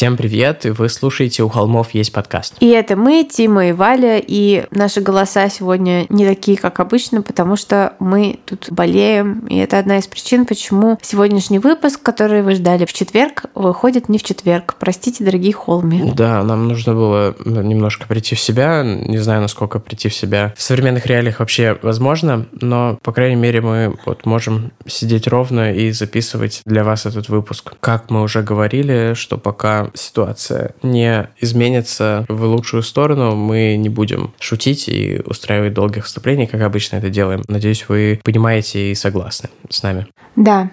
Всем привет, и вы слушаете «У холмов есть подкаст». И это мы, Тима и Валя, и наши голоса сегодня не такие, как обычно, потому что мы тут болеем, и это одна из причин, почему сегодняшний выпуск, который вы ждали в четверг, выходит не в четверг. Простите, дорогие холми. Да, нам нужно было немножко прийти в себя, не знаю, насколько прийти в себя в современных реалиях вообще возможно, но, по крайней мере, мы вот можем сидеть ровно и записывать для вас этот выпуск. Как мы уже говорили, что пока ситуация не изменится в лучшую сторону, мы не будем шутить и устраивать долгих вступлений, как обычно это делаем. Надеюсь, вы понимаете и согласны с нами. Да,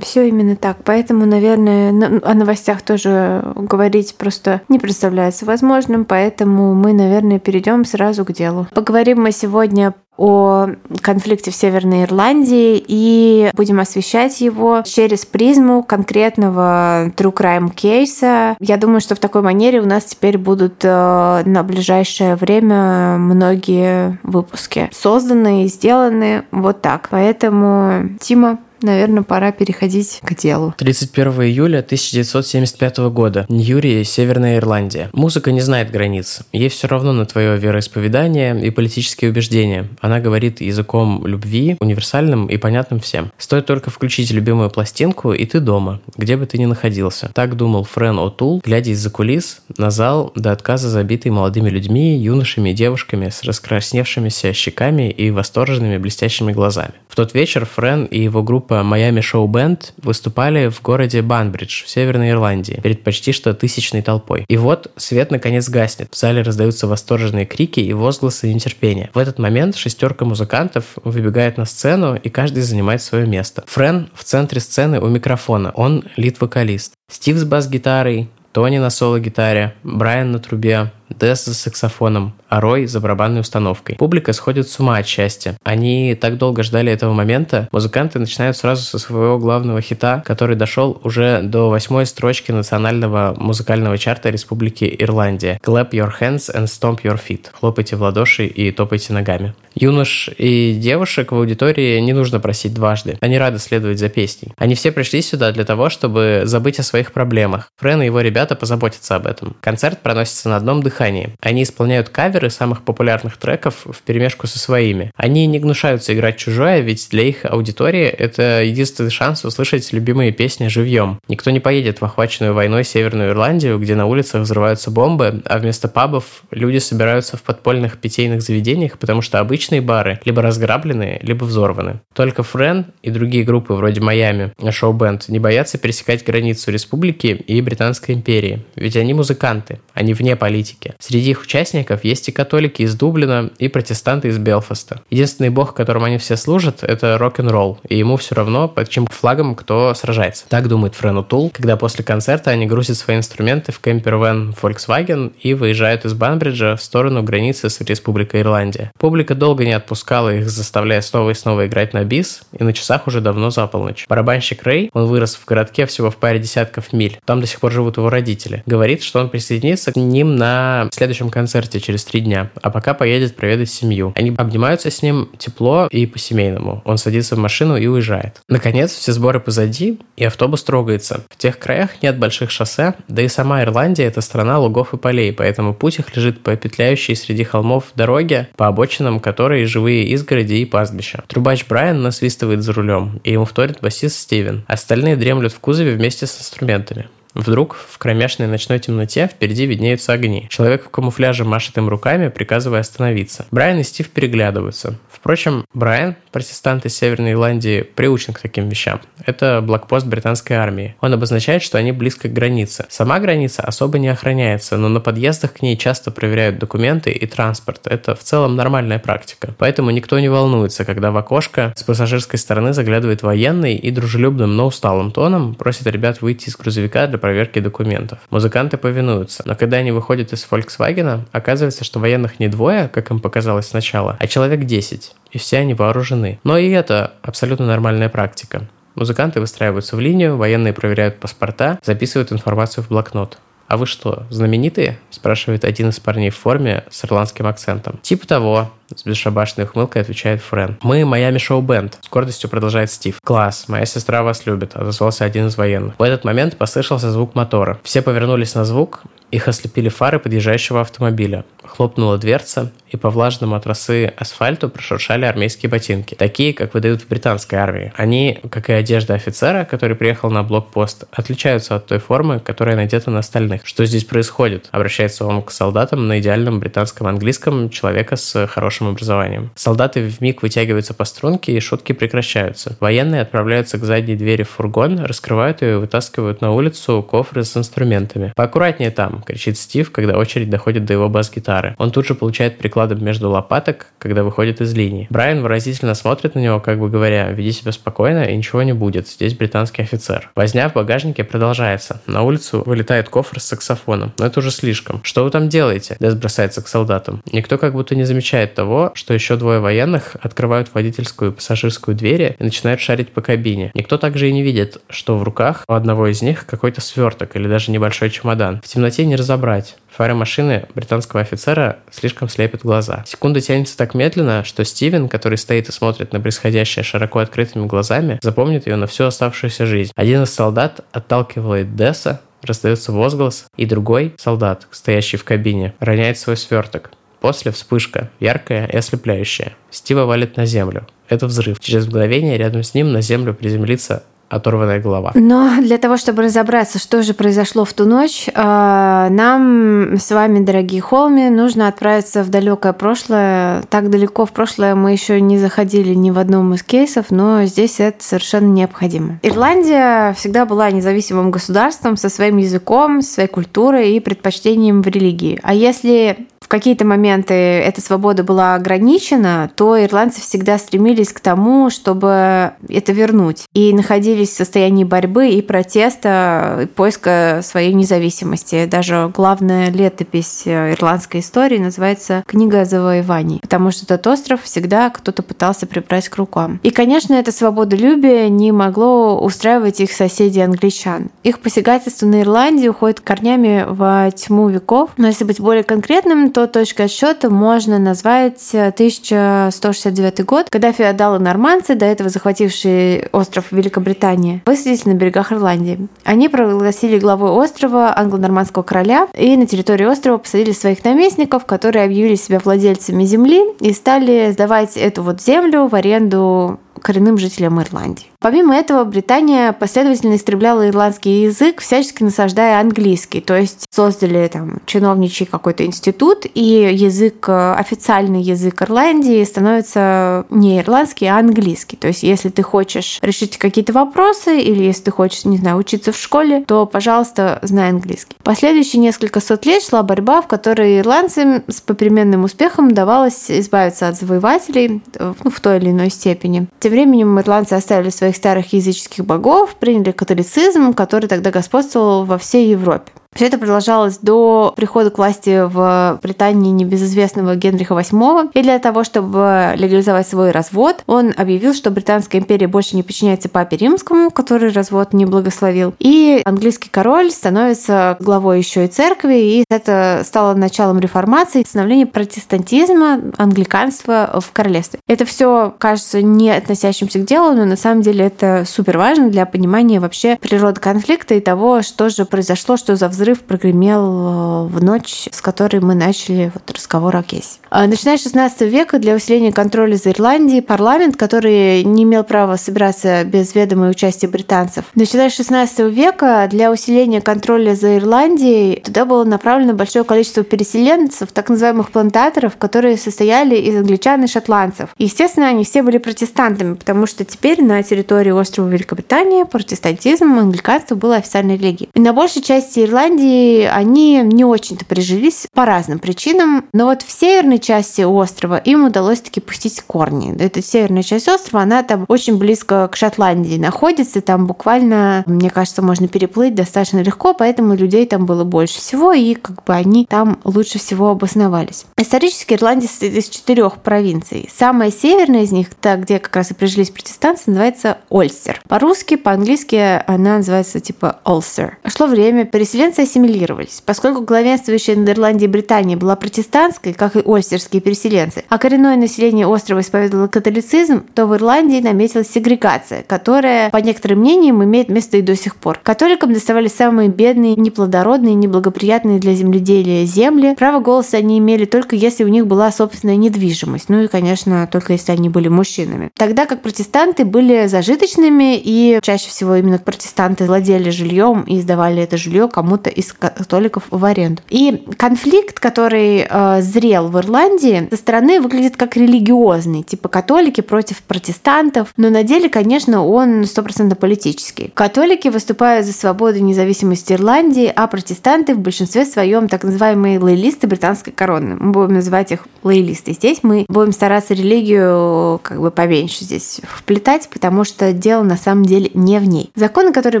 все именно так. Поэтому, наверное, о новостях тоже говорить просто не представляется возможным, поэтому мы, наверное, перейдем сразу к делу. Поговорим мы сегодня о конфликте в Северной Ирландии и будем освещать его через призму конкретного true crime кейса. Я думаю, что в такой манере у нас теперь будут э, на ближайшее время многие выпуски созданы и сделаны вот так. Поэтому, Тима, наверное, пора переходить к делу. 31 июля 1975 года. Ньюри, Северная Ирландия. Музыка не знает границ. Ей все равно на твое вероисповедание и политические убеждения. Она говорит языком любви, универсальным и понятным всем. Стоит только включить любимую пластинку, и ты дома, где бы ты ни находился. Так думал Френ О'Тул, глядя из-за кулис на зал до отказа забитый молодыми людьми, юношами и девушками с раскрасневшимися щеками и восторженными блестящими глазами. В тот вечер Френ и его группа группа Miami Show Band выступали в городе Банбридж в Северной Ирландии перед почти что тысячной толпой. И вот свет наконец гаснет. В зале раздаются восторженные крики и возгласы нетерпения. В этот момент шестерка музыкантов выбегает на сцену, и каждый занимает свое место. Френ в центре сцены у микрофона. Он лид-вокалист. Стив с бас-гитарой, Тони на соло-гитаре, Брайан на трубе, Десс за саксофоном, а Рой за барабанной установкой. Публика сходит с ума от счастья. Они так долго ждали этого момента. Музыканты начинают сразу со своего главного хита, который дошел уже до восьмой строчки национального музыкального чарта Республики Ирландия. Clap your hands and stomp your feet. Хлопайте в ладоши и топайте ногами. Юнош и девушек в аудитории не нужно просить дважды. Они рады следовать за песней. Они все пришли сюда для того, чтобы забыть о своих проблемах. Френ и его ребята позаботятся об этом. Концерт проносится на одном дыхании дыхании. Они исполняют каверы самых популярных треков в перемешку со своими. Они не гнушаются играть чужое, ведь для их аудитории это единственный шанс услышать любимые песни живьем. Никто не поедет в охваченную войной Северную Ирландию, где на улицах взрываются бомбы, а вместо пабов люди собираются в подпольных питейных заведениях, потому что обычные бары либо разграблены, либо взорваны. Только Френ и другие группы вроде Майами, шоу-бенд, не боятся пересекать границу республики и Британской империи, ведь они музыканты, они вне политики. Среди их участников есть и католики из Дублина, и протестанты из Белфаста. Единственный бог, которому они все служат, это рок-н-ролл, и ему все равно, под чем флагом кто сражается. Так думает Френ Тул, когда после концерта они грузят свои инструменты в кемпервен Volkswagen и выезжают из Банбриджа в сторону границы с Республикой Ирландия. Публика долго не отпускала их, заставляя снова и снова играть на бис, и на часах уже давно за полночь. Барабанщик Рэй, он вырос в городке всего в паре десятков миль, там до сих пор живут его родители, говорит, что он присоединится к ним на в следующем концерте через три дня, а пока поедет проведать семью. Они обнимаются с ним тепло и по-семейному. Он садится в машину и уезжает. Наконец, все сборы позади, и автобус трогается. В тех краях нет больших шоссе, да и сама Ирландия – это страна лугов и полей, поэтому путь их лежит по петляющей среди холмов дороге, по обочинам которой живые изгороди и пастбища. Трубач Брайан насвистывает за рулем, и ему вторит басист Стивен. Остальные дремлют в кузове вместе с инструментами. Вдруг в кромешной ночной темноте впереди виднеются огни. Человек в камуфляже машет им руками, приказывая остановиться. Брайан и Стив переглядываются. Впрочем, Брайан, протестант из Северной Ирландии, приучен к таким вещам. Это блокпост британской армии. Он обозначает, что они близко к границе. Сама граница особо не охраняется, но на подъездах к ней часто проверяют документы и транспорт. Это в целом нормальная практика. Поэтому никто не волнуется, когда в окошко с пассажирской стороны заглядывает военный и дружелюбным, но усталым тоном просит ребят выйти из грузовика для проверки документов. Музыканты повинуются, но когда они выходят из Volkswagen, оказывается, что военных не двое, как им показалось сначала, а человек 10 и все они вооружены. Но и это абсолютно нормальная практика. Музыканты выстраиваются в линию, военные проверяют паспорта, записывают информацию в блокнот. «А вы что, знаменитые?» – спрашивает один из парней в форме с ирландским акцентом. «Типа того», – с бесшабашной ухмылкой отвечает Френ. «Мы Майами Шоу Бенд», – с гордостью продолжает Стив. «Класс, моя сестра вас любит», – отозвался один из военных. В этот момент послышался звук мотора. Все повернулись на звук, их ослепили фары подъезжающего автомобиля. Хлопнула дверца, и по влажному от росы асфальту прошуршали армейские ботинки, такие, как выдают в британской армии. Они, как и одежда офицера, который приехал на блокпост, отличаются от той формы, которая надета на остальных. Что здесь происходит? Обращается он к солдатам на идеальном британском английском человека с хорошим образованием. Солдаты в миг вытягиваются по струнке, и шутки прекращаются. Военные отправляются к задней двери в фургон, раскрывают ее и вытаскивают на улицу кофры с инструментами. «Поаккуратнее там!» – кричит Стив, когда очередь доходит до его бас-гитары. Он тут же получает прикладом между лопаток, когда выходит из линии. Брайан выразительно смотрит на него, как бы говоря, веди себя спокойно и ничего не будет, здесь британский офицер. Возня в багажнике продолжается. На улицу вылетает кофр с саксофоном. Но это уже слишком. Что вы там делаете? Дес бросается к солдатам. Никто как будто не замечает того, что еще двое военных открывают водительскую и пассажирскую двери и начинают шарить по кабине. Никто также и не видит, что в руках у одного из них какой-то сверток или даже небольшой чемодан. В темноте не разобрать. Фары машины британского офицера слишком слепят глаза. Секунда тянется так медленно, что Стивен, который стоит и смотрит на происходящее широко открытыми глазами, запомнит ее на всю оставшуюся жизнь. Один из солдат отталкивает Десса, раздается возглас, и другой солдат, стоящий в кабине, роняет свой сверток. После вспышка, яркая и ослепляющая. Стива валит на землю. Это взрыв. Через мгновение рядом с ним на землю приземлится оторванная голова. Но для того, чтобы разобраться, что же произошло в ту ночь, э, нам с вами, дорогие холми, нужно отправиться в далекое прошлое. Так далеко в прошлое мы еще не заходили ни в одном из кейсов, но здесь это совершенно необходимо. Ирландия всегда была независимым государством со своим языком, своей культурой и предпочтением в религии. А если в какие-то моменты эта свобода была ограничена, то ирландцы всегда стремились к тому, чтобы это вернуть. И находились в состоянии борьбы и протеста, и поиска своей независимости. Даже главная летопись ирландской истории называется «Книга завоеваний», потому что этот остров всегда кто-то пытался прибрать к рукам. И, конечно, это свободолюбие не могло устраивать их соседей англичан. Их посягательство на Ирландию уходит корнями в тьму веков. Но если быть более конкретным, то точкой отсчета можно назвать 1169 год, когда феодалы-норманцы, до этого захватившие остров Великобритании, высадились на берегах Ирландии. Они прогласили главой острова англо-нормандского короля и на территории острова посадили своих наместников, которые объявили себя владельцами земли и стали сдавать эту вот землю в аренду коренным жителям Ирландии. Помимо этого, Британия последовательно истребляла ирландский язык, всячески насаждая английский. То есть создали там чиновничий какой-то институт, и язык, э, официальный язык Ирландии становится не ирландский, а английский. То есть если ты хочешь решить какие-то вопросы, или если ты хочешь, не знаю, учиться в школе, то, пожалуйста, знай английский. Последующие несколько сот лет шла борьба, в которой ирландцам с попеременным успехом давалось избавиться от завоевателей э, ну, в той или иной степени. Тем временем ирландцы оставили своих своих старых языческих богов, приняли католицизм, который тогда господствовал во всей Европе. Все это продолжалось до прихода к власти в Британии небезызвестного Генриха VIII. И для того, чтобы легализовать свой развод, он объявил, что Британская империя больше не подчиняется папе римскому, который развод не благословил. И английский король становится главой еще и церкви, и это стало началом реформации, становления протестантизма, англиканства в королевстве. Это все кажется не относящимся к делу, но на самом деле это супер важно для понимания вообще природы конфликта и того, что же произошло, что за взрыв взрыв прогремел э, в ночь, с которой мы начали вот разговор о кейсе. А, начиная с 16 века для усиления контроля за Ирландией парламент, который не имел права собираться без ведома и участия британцев. Начиная с 16 века для усиления контроля за Ирландией туда было направлено большое количество переселенцев, так называемых плантаторов, которые состояли из англичан и шотландцев. И, естественно, они все были протестантами, потому что теперь на территории острова Великобритания протестантизм, англиканство было официальной религией. И на большей части Ирландии они не очень-то прижились по разным причинам, но вот в северной части острова им удалось таки пустить корни. Эта северная часть острова, она там очень близко к Шотландии находится, там буквально, мне кажется, можно переплыть достаточно легко, поэтому людей там было больше всего, и как бы они там лучше всего обосновались. Исторически Ирландия состоит из четырех провинций. Самая северная из них, та, где как раз и прижились протестанты, называется Ольстер. По-русски, по-английски она называется типа Ulster. Шло время, переселенцы ассимилировались. Поскольку главенствующая над Ирландией Британия была протестантской, как и ольстерские переселенцы, а коренное население острова исповедовало католицизм, то в Ирландии наметилась сегрегация, которая, по некоторым мнениям, имеет место и до сих пор. Католикам доставались самые бедные, неплодородные, неблагоприятные для земледелия земли. Право голоса они имели только если у них была собственная недвижимость. Ну и, конечно, только если они были мужчинами. Тогда как протестанты были зажиточными, и чаще всего именно протестанты владели жильем и сдавали это жилье кому-то из католиков в аренду. И конфликт, который э, зрел в Ирландии, со стороны выглядит как религиозный, типа католики против протестантов, но на деле, конечно, он стопроцентно политический. Католики выступают за свободу и независимость Ирландии, а протестанты в большинстве своем так называемые лоялисты британской короны. Мы будем называть их лоялисты. Здесь мы будем стараться религию как бы поменьше здесь вплетать, потому что дело на самом деле не в ней. Законы, которые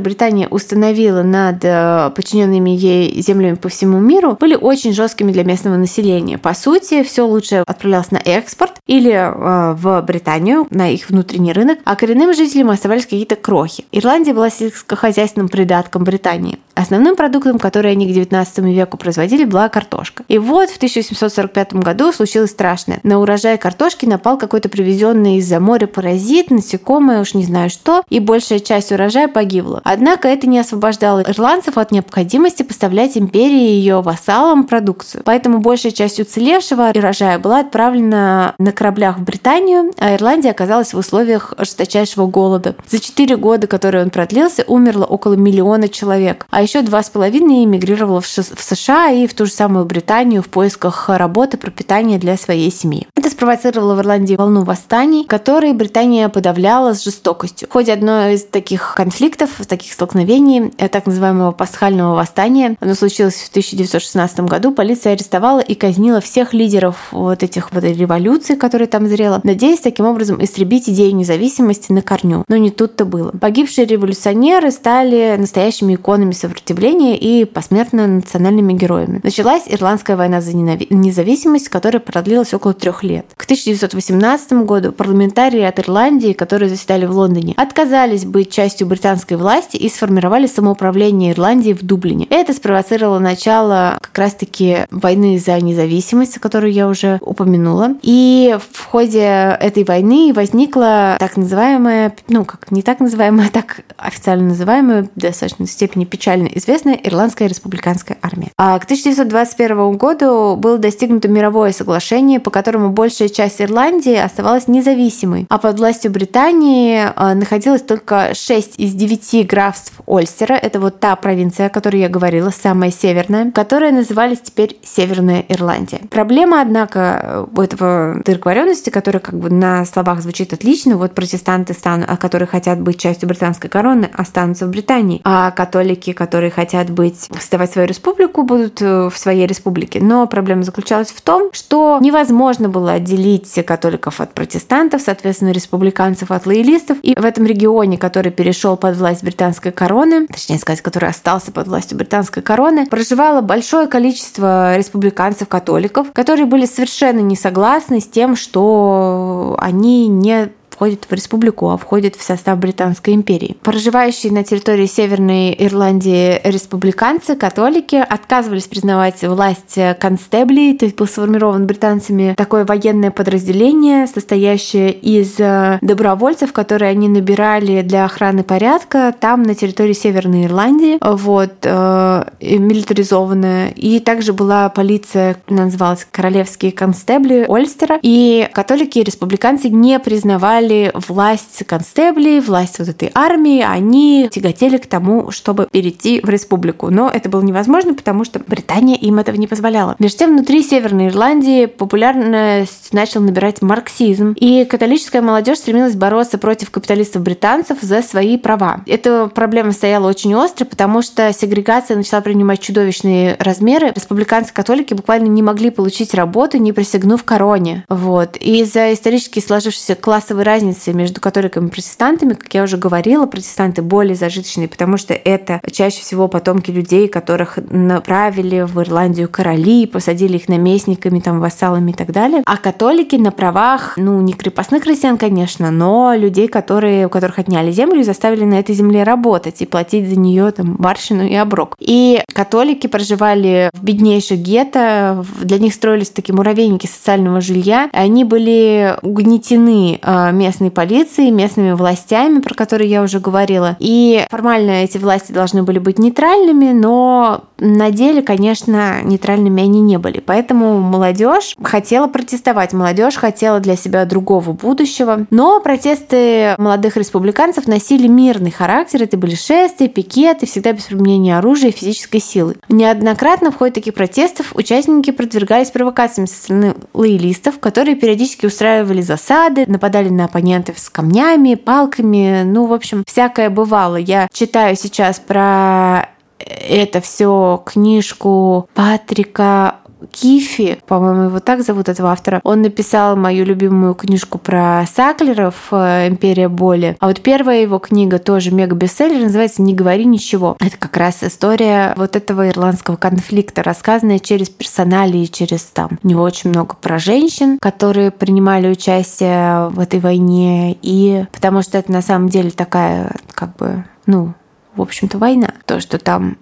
Британия установила над э, подчиненными ей землями по всему миру, были очень жесткими для местного населения. По сути, все лучше отправлялось на экспорт или э, в Британию, на их внутренний рынок, а коренным жителям оставались какие-то крохи. Ирландия была сельскохозяйственным придатком Британии. Основным продуктом, который они к 19 веку производили, была картошка. И вот в 1845 году случилось страшное. На урожай картошки напал какой-то привезенный из-за моря паразит, насекомое, уж не знаю что, и большая часть урожая погибла. Однако это не освобождало ирландцев от необходимости поставлять империи и ее вассалам продукцию. Поэтому большая часть уцелевшего урожая была отправлена на кораблях в Британию, а Ирландия оказалась в условиях жесточайшего голода. За четыре года, которые он продлился, умерло около миллиона человек, а еще два с половиной эмигрировало в США и в ту же самую Британию в поисках работы, пропитания для своей семьи. Это спровоцировало в Ирландии волну восстаний, которые Британия подавляла с жестокостью. В ходе одной из таких конфликтов, таких столкновений, э, так называемого пасхального восстания, оно случилось в 1916 году, полиция арестовала и казнила всех лидеров вот этих вот революций, которые там зрела, надеясь таким образом истребить идею независимости на корню. Но не тут-то было. Погибшие революционеры стали настоящими иконами сопротивления и посмертно национальными героями. Началась Ирландская война за независимость, которая продлилась около трех лет. К 1918 году парламентарии от Ирландии, которые заседали в Лондоне, отказались быть частью британской власти и сформировали самоуправление Ирландии в Дублине. Это спровоцировало начало как раз-таки войны за независимость, которую я уже упомянула. И в ходе этой войны возникла так называемая, ну как не так называемая, а так официально называемая, в достаточной степени печально известная Ирландская республиканская армия. А к 1921 году было достигнуто мировое соглашение, по которому большая часть Ирландии оставалась независимой, а под властью Британии а, находилось только 6 из 9 графств Ольстера. Это вот та провинция, о которой я говорила, самая северная, которая назывались теперь Северная Ирландия. Проблема, однако, у этого договоренности, которая как бы на словах звучит отлично, вот протестанты, станут, которые хотят быть частью британской короны, останутся в Британии, а католики, которые хотят быть, создавать свою республику, будут э, в своей республике. Но проблема заключалась в том, что невозможно было отделить католиков от протестантов, соответственно, республиканцев от лоялистов. И в этом регионе, который перешел под власть британской короны, точнее сказать, который остался под властью британской короны, проживало большое количество республиканцев-католиков, которые были совершенно не согласны с тем, что они не входит в республику, а входит в состав Британской империи. Проживающие на территории Северной Ирландии республиканцы, католики, отказывались признавать власть констеблей, то есть был сформирован британцами такое военное подразделение, состоящее из э, добровольцев, которые они набирали для охраны порядка там, на территории Северной Ирландии, вот, э, милитаризованная. И также была полиция, называлась Королевские констебли Ольстера, и католики и республиканцы не признавали власть констеблей, власть вот этой армии, они тяготели к тому, чтобы перейти в республику. Но это было невозможно, потому что Британия им этого не позволяла. Между тем, внутри Северной Ирландии популярность начал набирать марксизм, и католическая молодежь стремилась бороться против капиталистов-британцев за свои права. Эта проблема стояла очень остро, потому что сегрегация начала принимать чудовищные размеры. Республиканцы-католики буквально не могли получить работу, не присягнув короне. Вот. И из-за исторически сложившейся классовой разницы между католиками и протестантами, как я уже говорила, протестанты более зажиточные, потому что это чаще всего потомки людей, которых направили в Ирландию короли, посадили их наместниками, там, вассалами и так далее. А католики на правах, ну, не крепостных крестьян, конечно, но людей, которые, у которых отняли землю и заставили на этой земле работать и платить за нее там барщину и оброк. И католики проживали в беднейших гетто, для них строились такие муравейники социального жилья. Они были угнетены а, местной полицией, местными властями, про которые я уже говорила. И формально эти власти должны были быть нейтральными, но на деле, конечно, нейтральными они не были. Поэтому молодежь хотела протестовать, молодежь хотела для себя другого будущего. Но протесты молодых республиканцев носили мирный характер. Это были шествия, пикеты, всегда без применения оружия и физической силы. Неоднократно в ходе таких протестов участники продвигались провокациями со стороны лоялистов, которые периодически устраивали засады, нападали на оппонентов с камнями, палками, ну, в общем, всякое бывало. Я читаю сейчас про это все книжку Патрика Кифи, по-моему, его так зовут этого автора, он написал мою любимую книжку про Саклеров э, «Империя боли». А вот первая его книга тоже мега-бестселлер, называется «Не говори ничего». Это как раз история вот этого ирландского конфликта, рассказанная через персонали и через там. У него очень много про женщин, которые принимали участие в этой войне, и потому что это на самом деле такая как бы ну, в общем-то, война. То, что там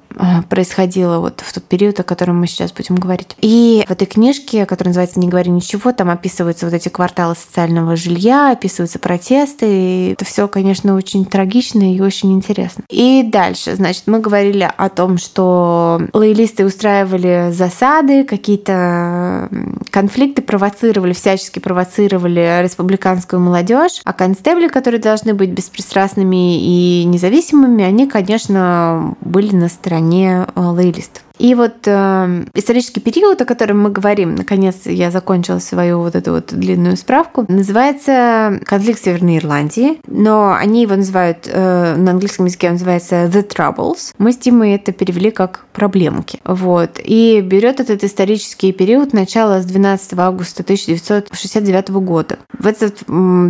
происходило вот в тот период, о котором мы сейчас будем говорить. И в этой книжке, которая называется «Не говори ничего», там описываются вот эти кварталы социального жилья, описываются протесты. И это все, конечно, очень трагично и очень интересно. И дальше, значит, мы говорили о том, что лоялисты устраивали засады, какие-то конфликты провоцировали, всячески провоцировали республиканскую молодежь, а констебли, которые должны быть беспристрастными и независимыми, они, конечно, были на стороне э, лоялистов. И вот э, исторический период, о котором мы говорим, наконец я закончила свою вот эту вот длинную справку, называется конфликт Северной Ирландии, но они его называют, э, на английском языке он называется The Troubles. Мы с Тимой это перевели как проблемки. Вот. И берет этот исторический период начала с 12 августа 1969 года. В этот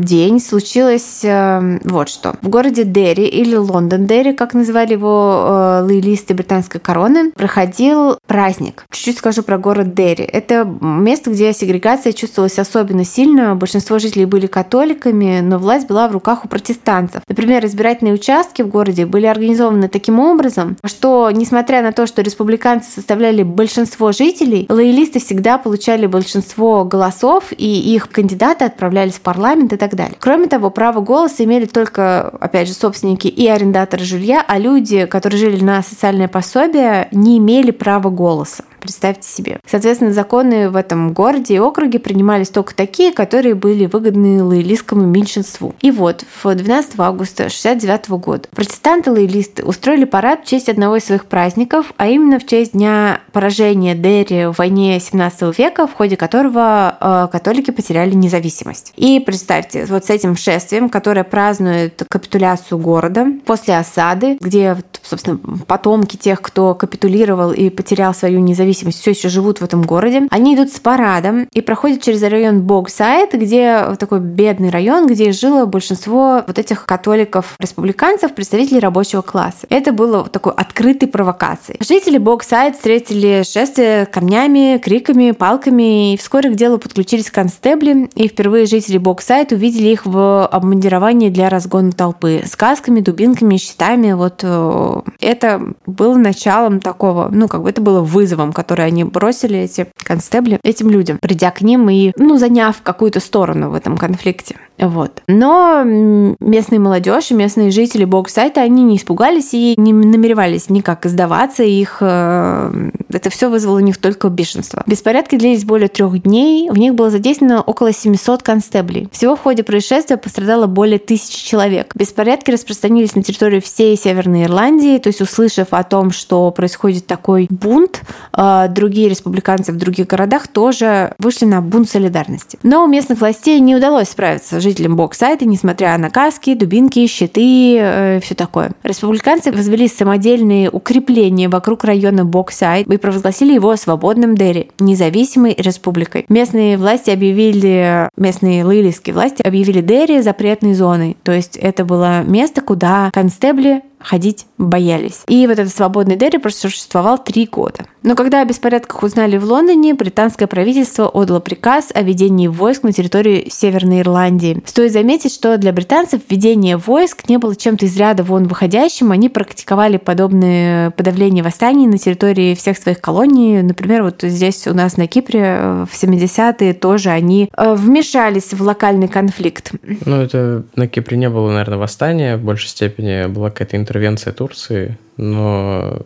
день случилось э, вот что. В городе Дерри или Лондон-Дерри, как называли его э, лоялисты британской короны, проходил праздник. Чуть-чуть скажу про город Дерри. Это место, где сегрегация чувствовалась особенно сильно. Большинство жителей были католиками, но власть была в руках у протестантов. Например, избирательные участки в городе были организованы таким образом, что, несмотря на то, что республиканцы составляли большинство жителей, лоялисты всегда получали большинство голосов, и их кандидаты отправлялись в парламент и так далее. Кроме того, право голоса имели только, опять же, собственники и арендаторы жилья, а люди, которые жили на социальное пособие, не имели право голоса. Представьте себе. Соответственно, законы в этом городе и округе принимались только такие, которые были выгодны лоялистскому меньшинству. И вот, в 12 августа 1969 года протестанты-лоялисты устроили парад в честь одного из своих праздников, а именно в честь дня поражения Дерри в войне 17 века, в ходе которого э, католики потеряли независимость. И представьте, вот с этим шествием, которое празднует капитуляцию города после осады, где, собственно, потомки тех, кто капитулировал и потерял свою независимость, независимости все еще живут в этом городе. Они идут с парадом и проходят через район Богсайд, где такой бедный район, где жило большинство вот этих католиков-республиканцев, представителей рабочего класса. Это было такой открытой провокацией. Жители Богсайд встретили шествие камнями, криками, палками, и вскоре к делу подключились констебли, и впервые жители Богсайд увидели их в обмундировании для разгона толпы с касками, дубинками, щитами. Вот э, это было началом такого, ну, как бы это было вызовом, который они бросили, эти констебли, этим людям, придя к ним и, ну, заняв какую-то сторону в этом конфликте. Вот. Но местные молодежь и местные жители Боксайта, они не испугались и не намеревались никак сдаваться. Их э, это все вызвало у них только бешенство. Беспорядки длились более трех дней. В них было задействовано около 700 констеблей. Всего в ходе происшествия пострадало более тысячи человек. Беспорядки распространились на территорию всей Северной Ирландии. То есть, услышав о том, что происходит такой бунт, э, другие республиканцы в других городах тоже вышли на бунт солидарности. Но у местных властей не удалось справиться с жителями Богсайда, несмотря на каски, дубинки, щиты, э, все такое. Республиканцы возвели самодельные укрепления вокруг района Богсайд и провозгласили его свободным Дерри, независимой республикой. Местные власти объявили, местные лоялистские власти объявили Дерри запретной зоной. То есть это было место, куда констебли ходить боялись. И вот этот свободный Дерри просуществовал три года. Но когда о беспорядках узнали в Лондоне, британское правительство отдало приказ о введении войск на территории Северной Ирландии. Стоит заметить, что для британцев введение войск не было чем-то из ряда вон выходящим. Они практиковали подобные подавления восстаний на территории всех своих колоний. Например, вот здесь у нас на Кипре э, в 70-е тоже они э, вмешались в локальный конфликт. Ну, это на Кипре не было, наверное, восстания. В большей степени была какая-то интервенция Турции, но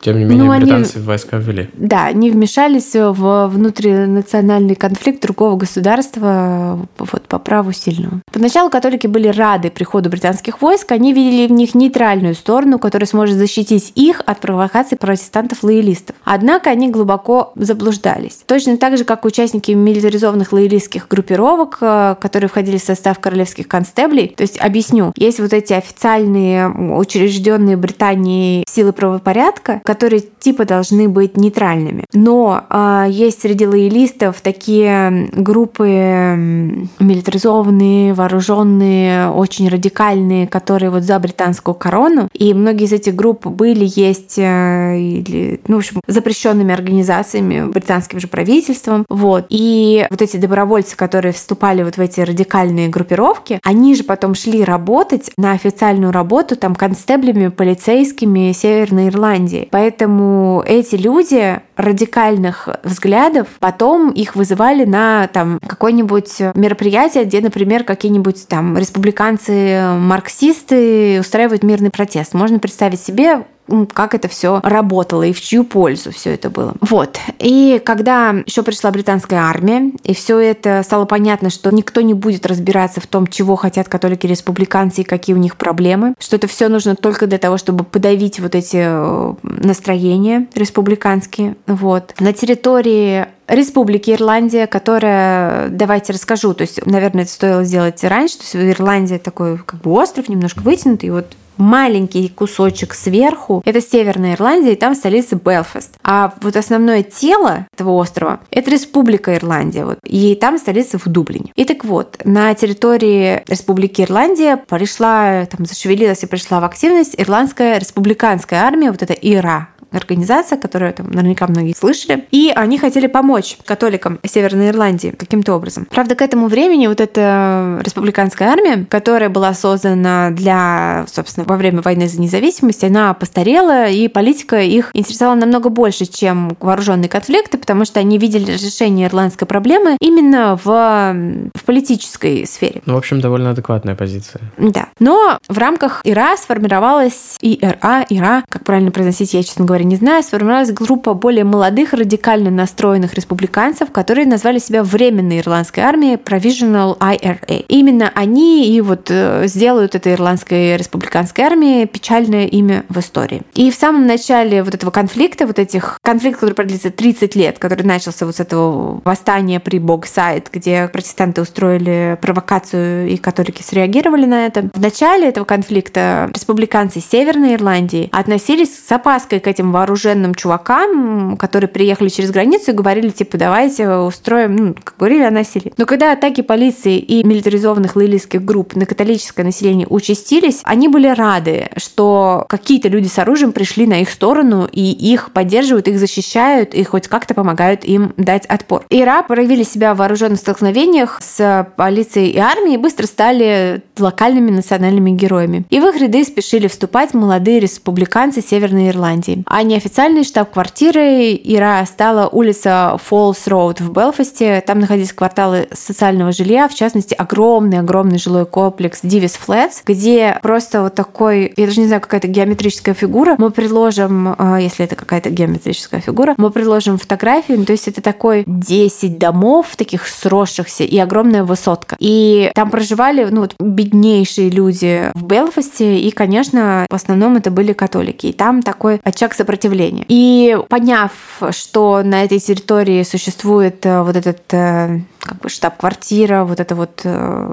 тем не менее, ну, британцы они, войска ввели. Да, они вмешались в внутринациональный конфликт другого государства вот, по праву сильного. Поначалу католики были рады приходу британских войск, они видели в них нейтральную сторону, которая сможет защитить их от провокаций протестантов-лоялистов. Однако они глубоко заблуждались. Точно так же, как участники милитаризованных лоялистских группировок, э, которые входили в состав королевских констеблей. То есть, объясню, есть вот эти официальные учрежденные Британией силы правопорядка, которые типа должны быть нейтральными. Но э, есть среди лоялистов такие группы милитаризованные, вооруженные, очень радикальные, которые вот за британскую корону. И многие из этих групп были, есть э, или, ну, в общем, запрещенными организациями, британским же правительством. Вот. И вот эти добровольцы, которые вступали вот в эти радикальные группировки, они же потом шли работать на официальную работу там констеблями, полицейскими Северной Ирландии. Поэтому эти люди радикальных взглядов потом их вызывали на там какое-нибудь мероприятие, где, например, какие-нибудь там республиканцы-марксисты устраивают мирный протест. Можно представить себе, как это все работало и в чью пользу все это было. Вот. И когда еще пришла британская армия, и все это стало понятно, что никто не будет разбираться в том, чего хотят католики-республиканцы и какие у них проблемы, что это все нужно только для того, чтобы подавить вот эти э, настроения республиканские. Вот. На территории Республики Ирландия, которая, давайте расскажу, то есть, наверное, это стоило сделать раньше, то есть Ирландия такой как бы остров, немножко вытянутый, и вот маленький кусочек сверху. Это Северная Ирландия, и там столица Белфаст. А вот основное тело этого острова – это Республика Ирландия. Вот, и там столица в Дублине. И так вот, на территории Республики Ирландия пришла, там зашевелилась и пришла в активность Ирландская республиканская армия, вот это ИРА, организация, которую там наверняка многие слышали, и они хотели помочь католикам Северной Ирландии каким-то образом. Правда, к этому времени вот эта республиканская армия, которая была создана для, собственно, во время войны за независимость, она постарела, и политика их интересовала намного больше, чем вооруженные конфликты, потому что они видели решение ирландской проблемы именно в, в политической сфере. Ну, в общем, довольно адекватная позиция. Да. Но в рамках ИРА сформировалась ИРА, ИРА, как правильно произносить, я, честно говоря, говоря, не знаю, сформировалась группа более молодых, радикально настроенных республиканцев, которые назвали себя Временной ирландской армией Provisional IRA. Именно они и вот э, сделают этой ирландской республиканской армии печальное имя в истории. И в самом начале вот этого конфликта, вот этих конфликтов, который продлится 30 лет, который начался вот с этого восстания при Богсайд, где протестанты устроили провокацию и католики среагировали на это. В начале этого конфликта республиканцы Северной Ирландии относились с опаской к этим этим вооруженным чувакам, которые приехали через границу и говорили, типа, давайте устроим, ну, как говорили о насилии. Но когда атаки полиции и милитаризованных лоялистских групп на католическое население участились, они были рады, что какие-то люди с оружием пришли на их сторону и их поддерживают, их защищают и хоть как-то помогают им дать отпор. Ира проявили себя в вооруженных столкновениях с полицией и армией и быстро стали локальными национальными героями. И в их ряды спешили вступать молодые республиканцы Северной Ирландии. А неофициальной штаб-квартирой Ира стала улица Фолс Роуд в Белфасте. Там находились кварталы социального жилья, в частности, огромный-огромный жилой комплекс Дивис Флетс, где просто вот такой, я даже не знаю, какая-то геометрическая фигура. Мы предложим, э, если это какая-то геометрическая фигура, мы предложим фотографию. То есть это такой 10 домов, таких сросшихся, и огромная высотка. И там проживали ну, вот, беднейшие люди в Белфасте, и, конечно, в основном это были католики. И там такой очаг сопротивления. И поняв, что на этой территории существует э, вот этот э, как бы штаб-квартира, вот это вот Э,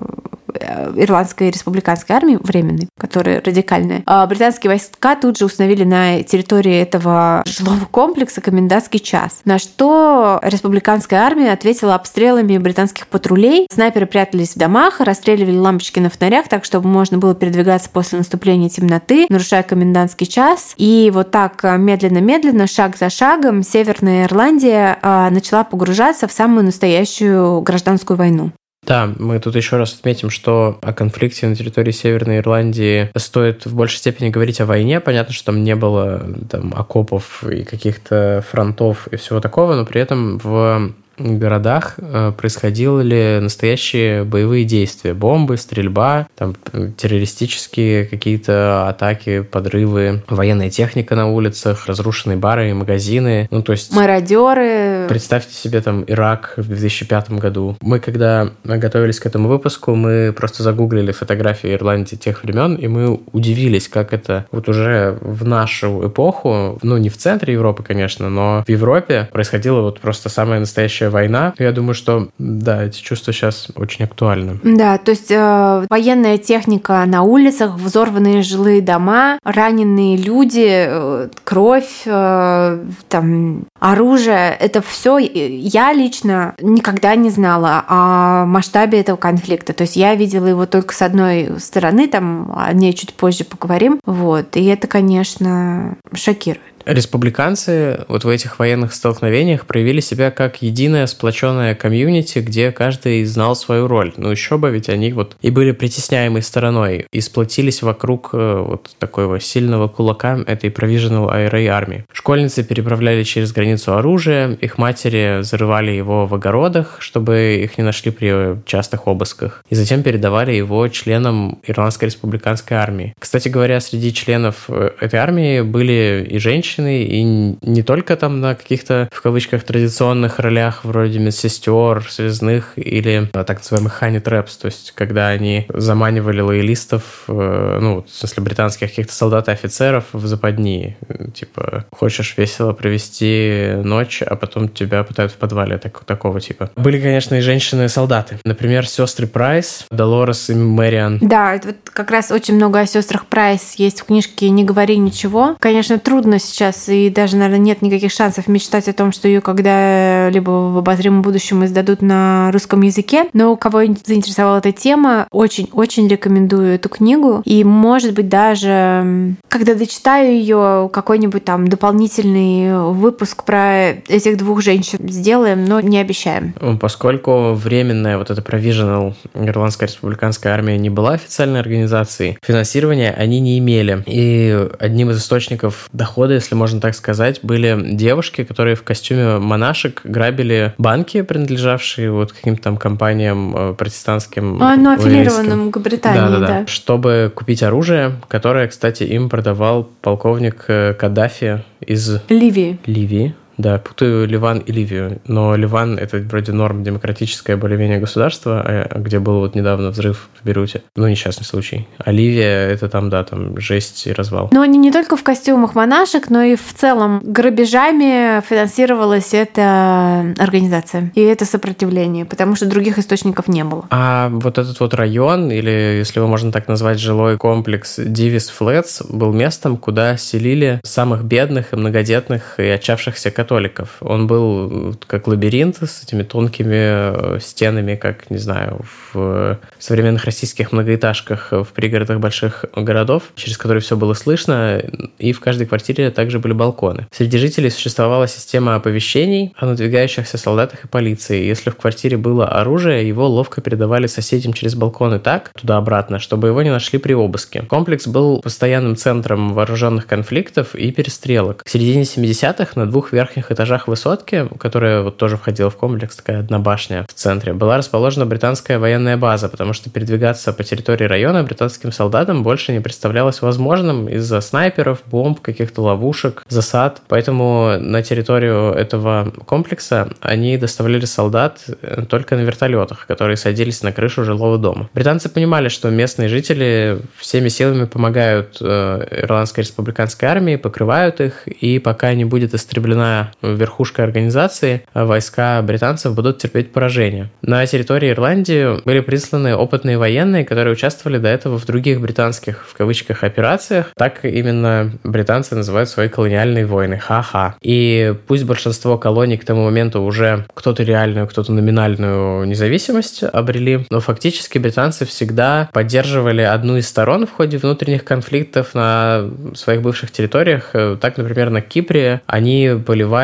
ирландской республиканской армии временной, которая радикальная, а британские войска тут же установили на территории этого жилого комплекса комендантский час, на что республиканская армия ответила обстрелами британских патрулей. Снайперы прятались в домах, расстреливали лампочки на фонарях, так чтобы можно было передвигаться после наступления темноты, нарушая комендантский час. И вот так э, медленно-медленно, шаг за шагом, Северная Ирландия э, начала погружаться в самую настоящую гражданскую войну. Да, мы тут еще раз отметим, что о конфликте на территории Северной Ирландии стоит в большей степени говорить о войне. Понятно, что там не было там, окопов и каких-то фронтов и всего такого, но при этом в городах э, происходили настоящие боевые действия. Бомбы, стрельба, там террористические какие-то атаки, подрывы, военная техника на улицах, разрушенные бары и магазины. Ну, то есть... Мародеры. Представьте себе там Ирак в 2005 году. Мы, когда готовились к этому выпуску, мы просто загуглили фотографии Ирландии тех времен, и мы удивились, как это вот уже в нашу эпоху, ну, не в центре Европы, конечно, но в Европе происходило вот просто самое настоящее настоящая война. Я думаю, что да, эти чувства сейчас очень актуальны. Да, то есть э, военная техника на улицах, взорванные жилые дома, раненые люди, э, кровь, э, там оружие, это все я лично никогда не знала о масштабе этого конфликта. То есть я видела его только с одной стороны, там о ней чуть позже поговорим. Вот. И это, конечно, шокирует. Республиканцы вот в этих военных столкновениях проявили себя как единая сплоченная комьюнити, где каждый знал свою роль. Ну еще бы, ведь они вот и были притесняемой стороной, и сплотились вокруг э, вот такого сильного кулака этой Provisional IRA армии. Школьницы переправляли через границу оружие, их матери зарывали его в огородах, чтобы их не нашли при частых обысках, и затем передавали его членам Ирландской республиканской армии. Кстати говоря, среди членов э, этой армии были и женщины, женщины, и не только там на каких-то, в кавычках, традиционных ролях, вроде медсестер, связных или а, так называемых хани трэпс, то есть когда они заманивали лоялистов, э, ну, в смысле британских каких-то солдат и офицеров в западни. Типа, хочешь весело провести ночь, а потом тебя пытают в подвале, так, такого типа. Были, конечно, и женщины-солдаты. Например, сестры Прайс, Долорес и Мэриан. Да, вот как раз очень много о сестрах Прайс есть в книжке «Не говори ничего». Конечно, трудно сейчас сейчас, и даже, наверное, нет никаких шансов мечтать о том, что ее когда-либо в обозримом будущем издадут на русском языке. Но кого заинтересовала эта тема, очень-очень рекомендую эту книгу. И, может быть, даже когда дочитаю ее, какой-нибудь там дополнительный выпуск про этих двух женщин сделаем, но не обещаем. Поскольку временная вот эта Provisional Ирландская республиканская армия не была официальной организацией, финансирования они не имели. И одним из источников дохода, если можно так сказать, были девушки, которые в костюме монашек грабили банки, принадлежавшие вот каким-то там компаниям э, протестантским. А, ну, аффилированным к Британии, да, да, да. Чтобы купить оружие, которое, кстати, им продавал полковник э, Каддафи из... Ливии. Ливии Да, путаю Ливан и Ливию. Но Ливан — это вроде норм демократическое более-менее государство, а, где был вот недавно взрыв в Беруте. Ну, несчастный случай. А Ливия — это там, да, там жесть и развал. Но они не только в костюмах монашек, но и в целом грабежами финансировалась эта организация и это сопротивление, потому что других источников не было. А вот этот вот район, или если его можно так назвать, жилой комплекс Дивис Флетс, был местом, куда селили самых бедных и многодетных и отчавшихся католиков. Он был как лабиринт с этими тонкими э, стенами, как, не знаю, в современных российских многоэтажках в пригородах больших городов, через которые все было слышно, и в каждой квартире также были балконы. Среди жителей существовала система оповещений о надвигающихся солдатах и полиции. Если в квартире было оружие, его ловко передавали соседям через балконы так, туда-обратно, чтобы его не нашли при обыске. Комплекс был постоянным центром вооруженных конфликтов и перестрелок. К середине 70-х на двух верхних этажах высотки, которая вот тоже входила в комплекс, такая одна башня в центре, была расположена британская военная база, потому что передвигаться по территории района британским солдатам больше не представлялось возможным из-за снайперов, бомб, каких-то ловушек, засад. Поэтому на территорию этого комплекса они доставляли солдат э, только на вертолетах, которые садились на крышу жилого дома. Британцы понимали, что местные жители всеми силами помогают э, Ирландской республиканской армии, покрывают их, и пока не будет истреблена верхушка организации, войска британцев будут терпеть поражение. На территории Ирландии были присланы опытные военные, которые участвовали до этого в других британских, в кавычках, операциях. Так именно британцы называют свои колониальные войны. Ха-ха. И пусть большинство колоний к тому моменту уже кто-то реальную, кто-то номинальную независимость обрели, но фактически британцы всегда поддерживали одну из сторон в ходе внутренних конфликтов на своих бывших территориях. Так, например, на Кипре они поливали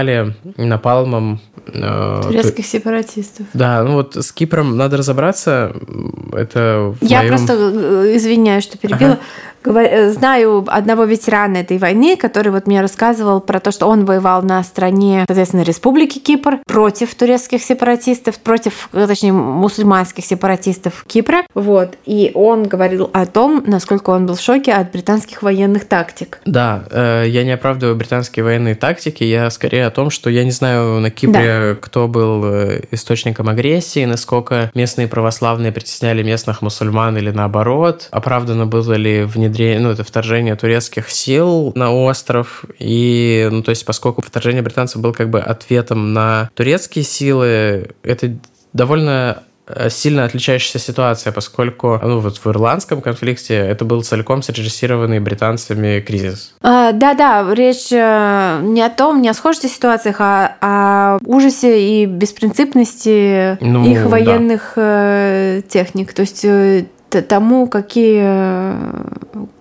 напалмом э, турецких сепаратистов. Да, ну вот с Кипром надо разобраться. Это Я моем... просто э, извиняюсь, что перебила. Ага. Э, знаю одного ветерана этой войны, который вот мне рассказывал про то, что он воевал на стороне, соответственно, Республики Кипр против турецких сепаратистов, против, э, точнее, мусульманских сепаратистов Кипра. Вот. И он говорил о том, насколько он был в шоке от британских военных тактик. Да, э, я не оправдываю британские военные тактики, я скорее о том, что я не знаю на Кипре, да. кто был источником агрессии, насколько местные православные притесняли местных мусульман или наоборот, оправдано было ли внедрение внедрение, ну, это вторжение турецких сил на остров. И, ну, то есть, поскольку вторжение британцев было как бы ответом на турецкие силы, это довольно э, сильно отличающаяся ситуация, поскольку ну, вот в ирландском конфликте это был целиком срежиссированный британцами кризис. А, да-да, речь э, не о том, не о схожих ситуациях, а о ужасе и беспринципности ну, их военных да. техник. То есть тому, какие,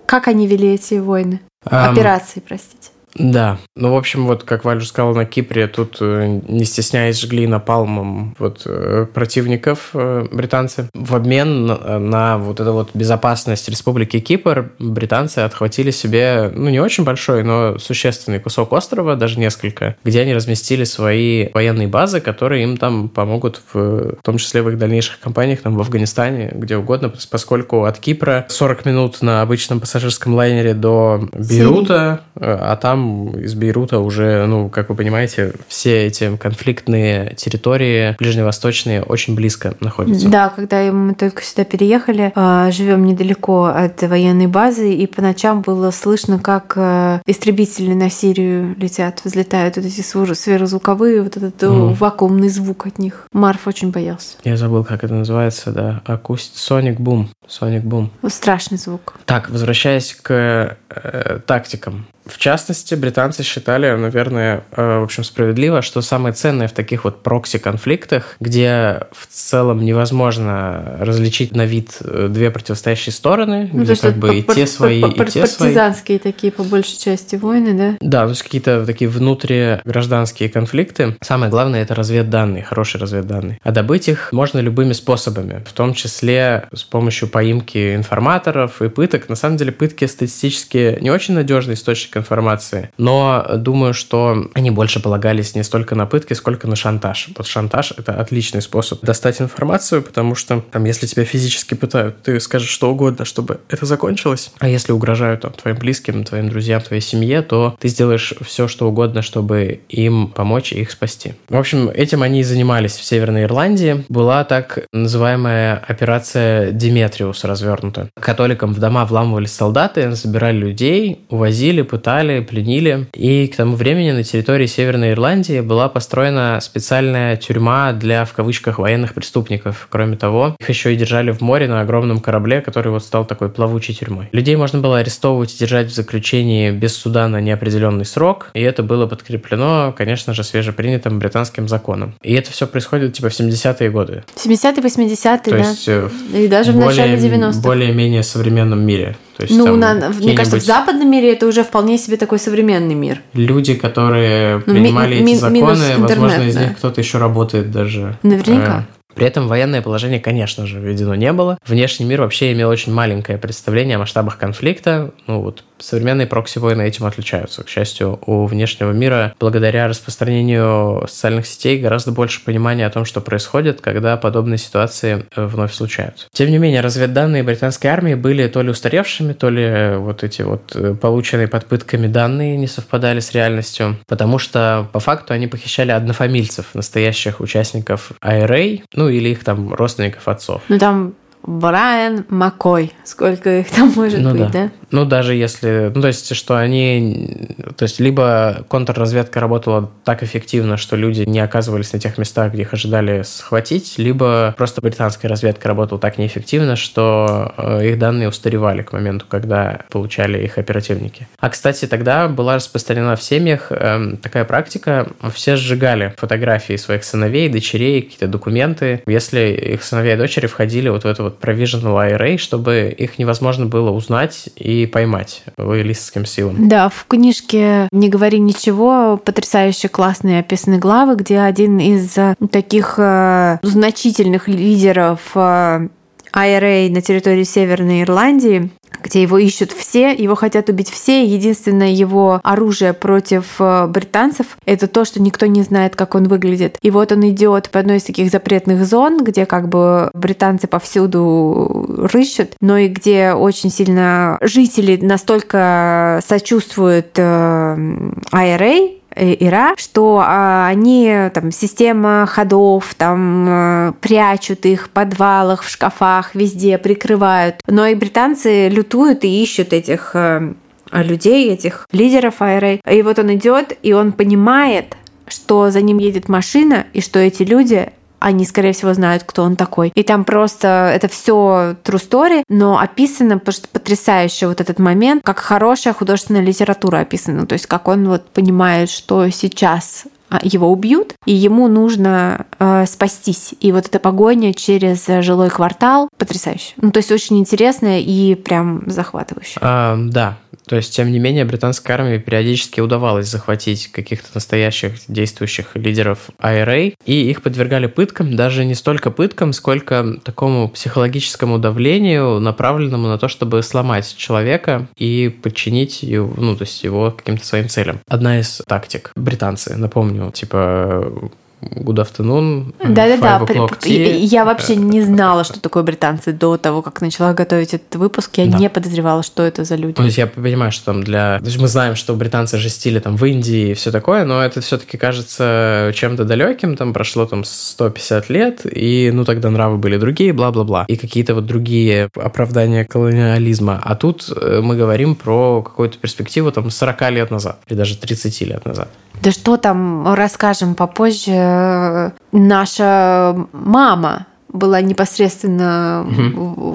как они вели эти войны, um, операции, простите. Да. Ну, в общем, вот, как Валю сказал, на Кипре тут, э, не стесняясь, жгли напалмом вот, э, противников э, британцы. В обмен на, на вот эту вот безопасность Республики Кипр британцы отхватили себе, ну, не очень большой, но существенный кусок острова, даже несколько, где они разместили свои военные базы, которые им там помогут, в, в том числе в их дальнейших кампаниях, там, в Афганистане, где угодно, поскольку от Кипра 40 минут на обычном пассажирском лайнере до Бейрута, а там там из Бейрута уже, ну, как вы понимаете, все эти конфликтные территории ближневосточные очень близко находятся. Да, когда мы только сюда переехали, а, живем недалеко от военной базы, и по ночам было слышно, как э, истребители на Сирию летят, взлетают вот эти сверхзвуковые, вот этот mm. вакуумный звук от них. Марф очень боялся. Я забыл, как это называется, да. Акуст... Соник Бум. Соник Бум. Страшный звук. Так, возвращаясь к э, тактикам. В частности, британцы считали, наверное, э, в общем, справедливо, что самое ценное в таких вот прокси-конфликтах, где в целом невозможно различить на вид э, две противостоящие стороны, ну, где как бы и те свои, и те свои. Партизанские такие, по большей части, войны, да? Да, то есть какие-то такие внутригражданские конфликты. Самое главное – это разведданные, хорошие разведданные. А добыть их можно любыми способами, в том числе с помощью поимки информаторов и пыток. На самом деле пытки статистически не очень надежный источник источник информации, но думаю, что они больше полагались не столько на пытки, сколько на шантаж. Вот шантаж — это отличный способ достать информацию, потому что там, если тебя физически пытают, ты скажешь что угодно, чтобы это закончилось. А если угрожают там, твоим близким, твоим друзьям, твоей семье, то ты сделаешь все, что угодно, чтобы им помочь и их спасти. В общем, этим они и занимались в Северной Ирландии. Была так называемая операция Диметриус развернута. Католикам в дома вламывались солдаты, забирали людей, увозили, пытали, пленили. И к тому времени на территории Северной Ирландии была построена специальная тюрьма для, в кавычках, военных преступников. Кроме того, их еще и держали в море на огромном корабле, который вот стал такой плавучей тюрьмой. Людей можно было арестовывать и держать в заключении без суда на неопределенный срок, и это было подкреплено, конечно же, свежепринятым британским законом. И это все происходит типа в 70-е годы. 70-е, 80-е, То да. есть э, И даже в начале 90-х. более-менее современном мире. То есть, Ну, там на- мне кажется, в западном мире это уже вполне себе такой современный мир. люди, которые Ну, ми- принимали ми- эти минус законы, возможно, интернет, из да. них кто-то еще работает даже. Наверняка. При этом военное положение, конечно же, введено не было. Внешний мир вообще имел очень маленькое представление о масштабах конфликта. Ну вот современные прокси-войны этим отличаются. К счастью, у внешнего мира, благодаря распространению социальных сетей, гораздо больше понимания о том, что происходит, когда подобные ситуации э, вновь случаются. Тем не менее, разведданные британской армии были то ли устаревшими, то ли вот эти вот э, полученные под пытками данные не совпадали с реальностью, потому что по факту они похищали однофамильцев, настоящих участников IRA, ну или их там родственников отцов. Ну, там Брайан Маккой. Сколько их там может Ну быть, да. да? Ну, даже если... Ну, то есть, что они... То есть, либо контрразведка работала так эффективно, что люди не оказывались на тех местах, где их ожидали схватить, либо просто британская разведка работала так неэффективно, что э, их данные устаревали к моменту, когда получали их оперативники. А, кстати, тогда была распространена в семьях эм, такая практика. Все сжигали фотографии своих сыновей, дочерей, какие-то документы, если их сыновья и дочери входили вот в это вот provisional IRA, чтобы их невозможно было узнать и поймать лоялистским силам. Да, в книжке «Не говори ничего» потрясающе классные описаны главы, где один из э, таких э, значительных лидеров э, IRA на территории Северной Ирландии, где его ищут все, его хотят убить все. Единственное его оружие против э, британцев — это то, что никто не знает, как он выглядит. И вот он идет по одной из таких запретных зон, где как бы британцы повсюду рыщут, но и где очень сильно жители настолько сочувствуют IRA, э, Ира, что а, они там система ходов там э, прячут их в подвалах, в шкафах, везде прикрывают. Но и британцы лютуют и ищут этих э, людей, этих лидеров IRA. И вот он идет, и он понимает, что за ним едет машина, и что эти люди они, скорее всего, знают, кто он такой. И там просто это все true story, но описано просто потрясающе вот этот момент, как хорошая художественная литература описана. То есть как он вот понимает, что сейчас его убьют, и ему нужно э, спастись. И вот эта погоня через жилой квартал потрясающе. Ну, то есть очень интересная и прям захватывающая. А, да, то есть, тем не менее, британской армии периодически удавалось захватить каких-то настоящих действующих лидеров IRA, и их подвергали пыткам, даже не столько пыткам, сколько такому психологическому давлению, направленному на то, чтобы сломать человека и подчинить его, ну, то есть его каким-то своим целям. Одна из тактик. Британцы, напомню, типа Good afternoon. Да-да-да. tea. Я вообще не знала, что такое британцы до того, как начала готовить этот выпуск. Я Да. не подозревала, что это за люди. То есть я понимаю, что там для... То есть мы знаем, что британцы жестили там в Индии и все такое, но это все-таки кажется чем-то далеким, там прошло там 150 лет, и ну тогда нравы были другие, бла-бла-бла. И какие-то вот другие оправдания колониализма. А тут э, мы говорим про какую-то перспективу там 40 лет назад, или даже 30 лет назад. Да что там, расскажем попозже. Наша мама была непосредственно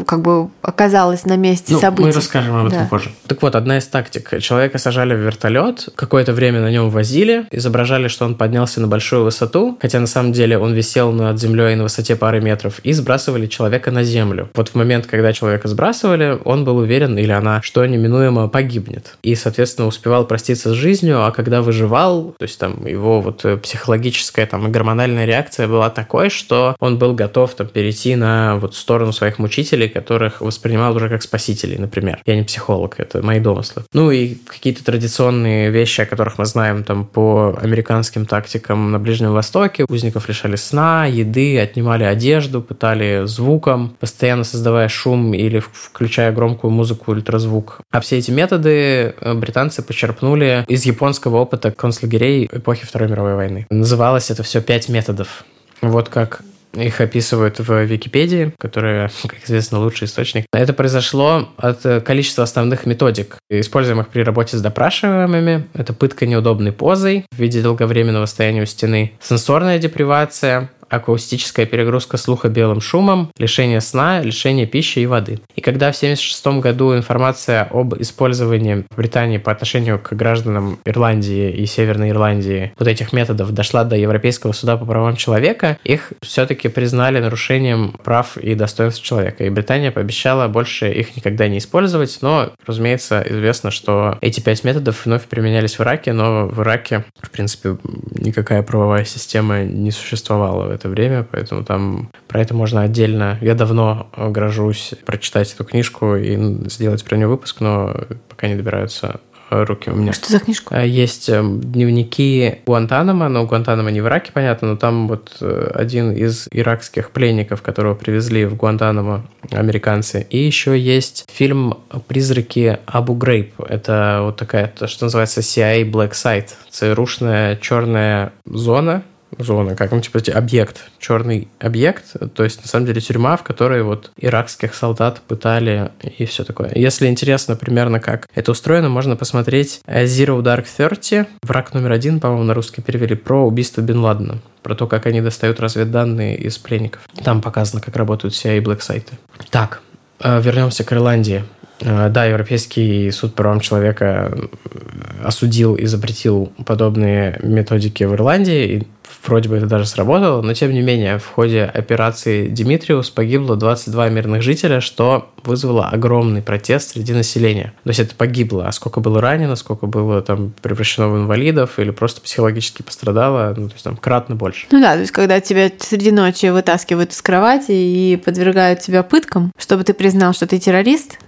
как бы оказалась на месте Ну, событий. мы расскажем об этом Да. позже. Так вот, одна из тактик. Человека сажали в вертолет, какое-то время на нем возили, изображали, что он поднялся на большую высоту, хотя на самом деле он висел над землей на высоте пары метров, и сбрасывали человека на землю. Вот в момент, когда человека сбрасывали, он был уверен, или она, что неминуемо погибнет. И, соответственно, успевал проститься с жизнью, а когда выживал, то есть там его вот э, психологическая там и гормональная реакция была такой, что он был готов там там, перейти на вот сторону своих мучителей, которых воспринимал уже как спасителей, например. Я не психолог, это мои домыслы. Ну и какие-то традиционные вещи, о которых мы знаем там по американским тактикам на Ближнем Востоке. Узников лишали сна, еды, отнимали одежду, пытали звуком, постоянно создавая шум или включая громкую музыку, ультразвук. А все эти методы э, британцы почерпнули из японского опыта концлагерей эпохи Второй мировой войны. Называлось это все «Пять методов». Вот как их описывают в Википедии, которая, как известно, лучший источник. Это произошло от количества основных методик, используемых при работе с допрашиваемыми. Это пытка неудобной позой в виде долговременного стояния у стены, сенсорная депривация, акустическая перегрузка слуха белым шумом, лишение сна, лишение пищи и воды. И когда в 1976 году информация об использовании Британии по отношению к гражданам Ирландии и Северной Ирландии вот этих методов дошла до Европейского суда по правам человека, их все-таки признали нарушением прав и достоинств человека. И Британия пообещала больше их никогда не использовать, но, разумеется, известно, что эти пять методов вновь применялись в Ираке, но в Ираке, в принципе, никакая правовая система не существовала это время, поэтому там про это можно отдельно. Я давно грожусь прочитать эту книжку и сделать про нее выпуск, но пока не добираются руки у меня. Что за книжка? Есть эм, дневники Гуантанамо, но Гуантанамо не в Ираке, понятно, но там вот э, один из иракских пленников, которого привезли в Гуантанамо американцы. И еще есть фильм «Призраки Абу Грейб». Это вот такая, то, что называется CIA Black Site. ЦРУшная черная зона, зона, как ну, типа объект, черный объект, то есть на самом деле тюрьма, в которой вот иракских солдат пытали и все такое. Если интересно примерно как это устроено, можно посмотреть Zero Dark Thirty, враг номер один, по-моему, на русский перевели, про убийство Бен Ладена, про то, как они достают разведданные из пленников. Там показано, как работают CIA и Black сайты. Так, э, вернемся к Ирландии. Э, да, Европейский суд по правам человека осудил и запретил подобные методики в Ирландии, и вроде бы это даже сработало, но тем не менее в ходе операции «Димитриус» погибло 22 мирных жителя, что вызвало огромный протест среди населения. То есть это погибло, а сколько было ранено, сколько было там превращено в инвалидов или просто психологически пострадало, ну, то есть там кратно больше. Ну да, то есть когда тебя среди ночи вытаскивают из кровати и подвергают тебя пыткам, чтобы ты признал, что ты террорист,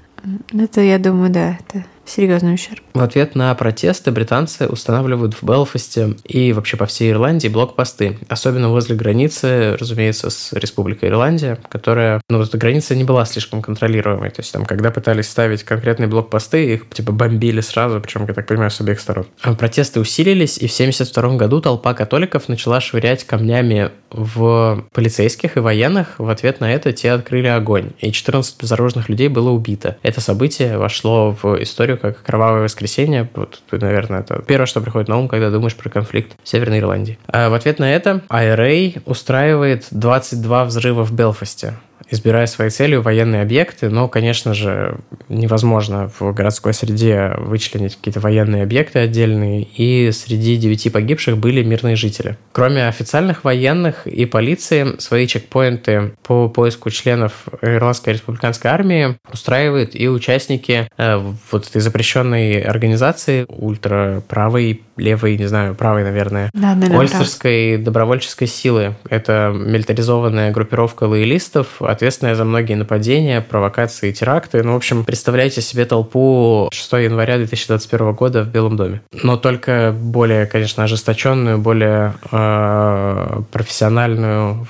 это, я думаю, да, это серьезный ущерб. В ответ на протесты британцы устанавливают в Белфасте и вообще по всей Ирландии блокпосты, особенно возле границы, разумеется, с Республикой Ирландия, которая, ну, эта граница не была слишком контролируемой, то есть там, когда пытались ставить конкретные блокпосты, их типа бомбили сразу, причем, я так понимаю, с обеих сторон. Протесты усилились, и в 1972 году толпа католиков начала швырять камнями в полицейских и военных. В ответ на это те открыли огонь, и 14 безоружных людей было убито. Это событие вошло в историю как «Кровавое воскресенье». Вот, наверное, это первое, что приходит на ум, когда думаешь про конфликт в Северной Ирландии. А в ответ на это IRA устраивает 22 взрыва в Белфасте избирая своей целью военные объекты, но, конечно же, невозможно в городской среде вычленить какие-то военные объекты отдельные, и среди девяти погибших были мирные жители. Кроме официальных военных и полиции, свои чекпоинты по поиску членов Ирландской республиканской армии устраивают и участники э, вот этой запрещенной организации ультраправой, левой, не знаю, правой, наверное, да, наверное Ольстерской добровольческой силы. Это милитаризованная группировка лоялистов, ответственная за многие нападения, провокации теракты. Ну, в общем, представляйте себе толпу 6 января 2021 года в Белом доме. Но только более, конечно, ожесточенную, более э, профессиональную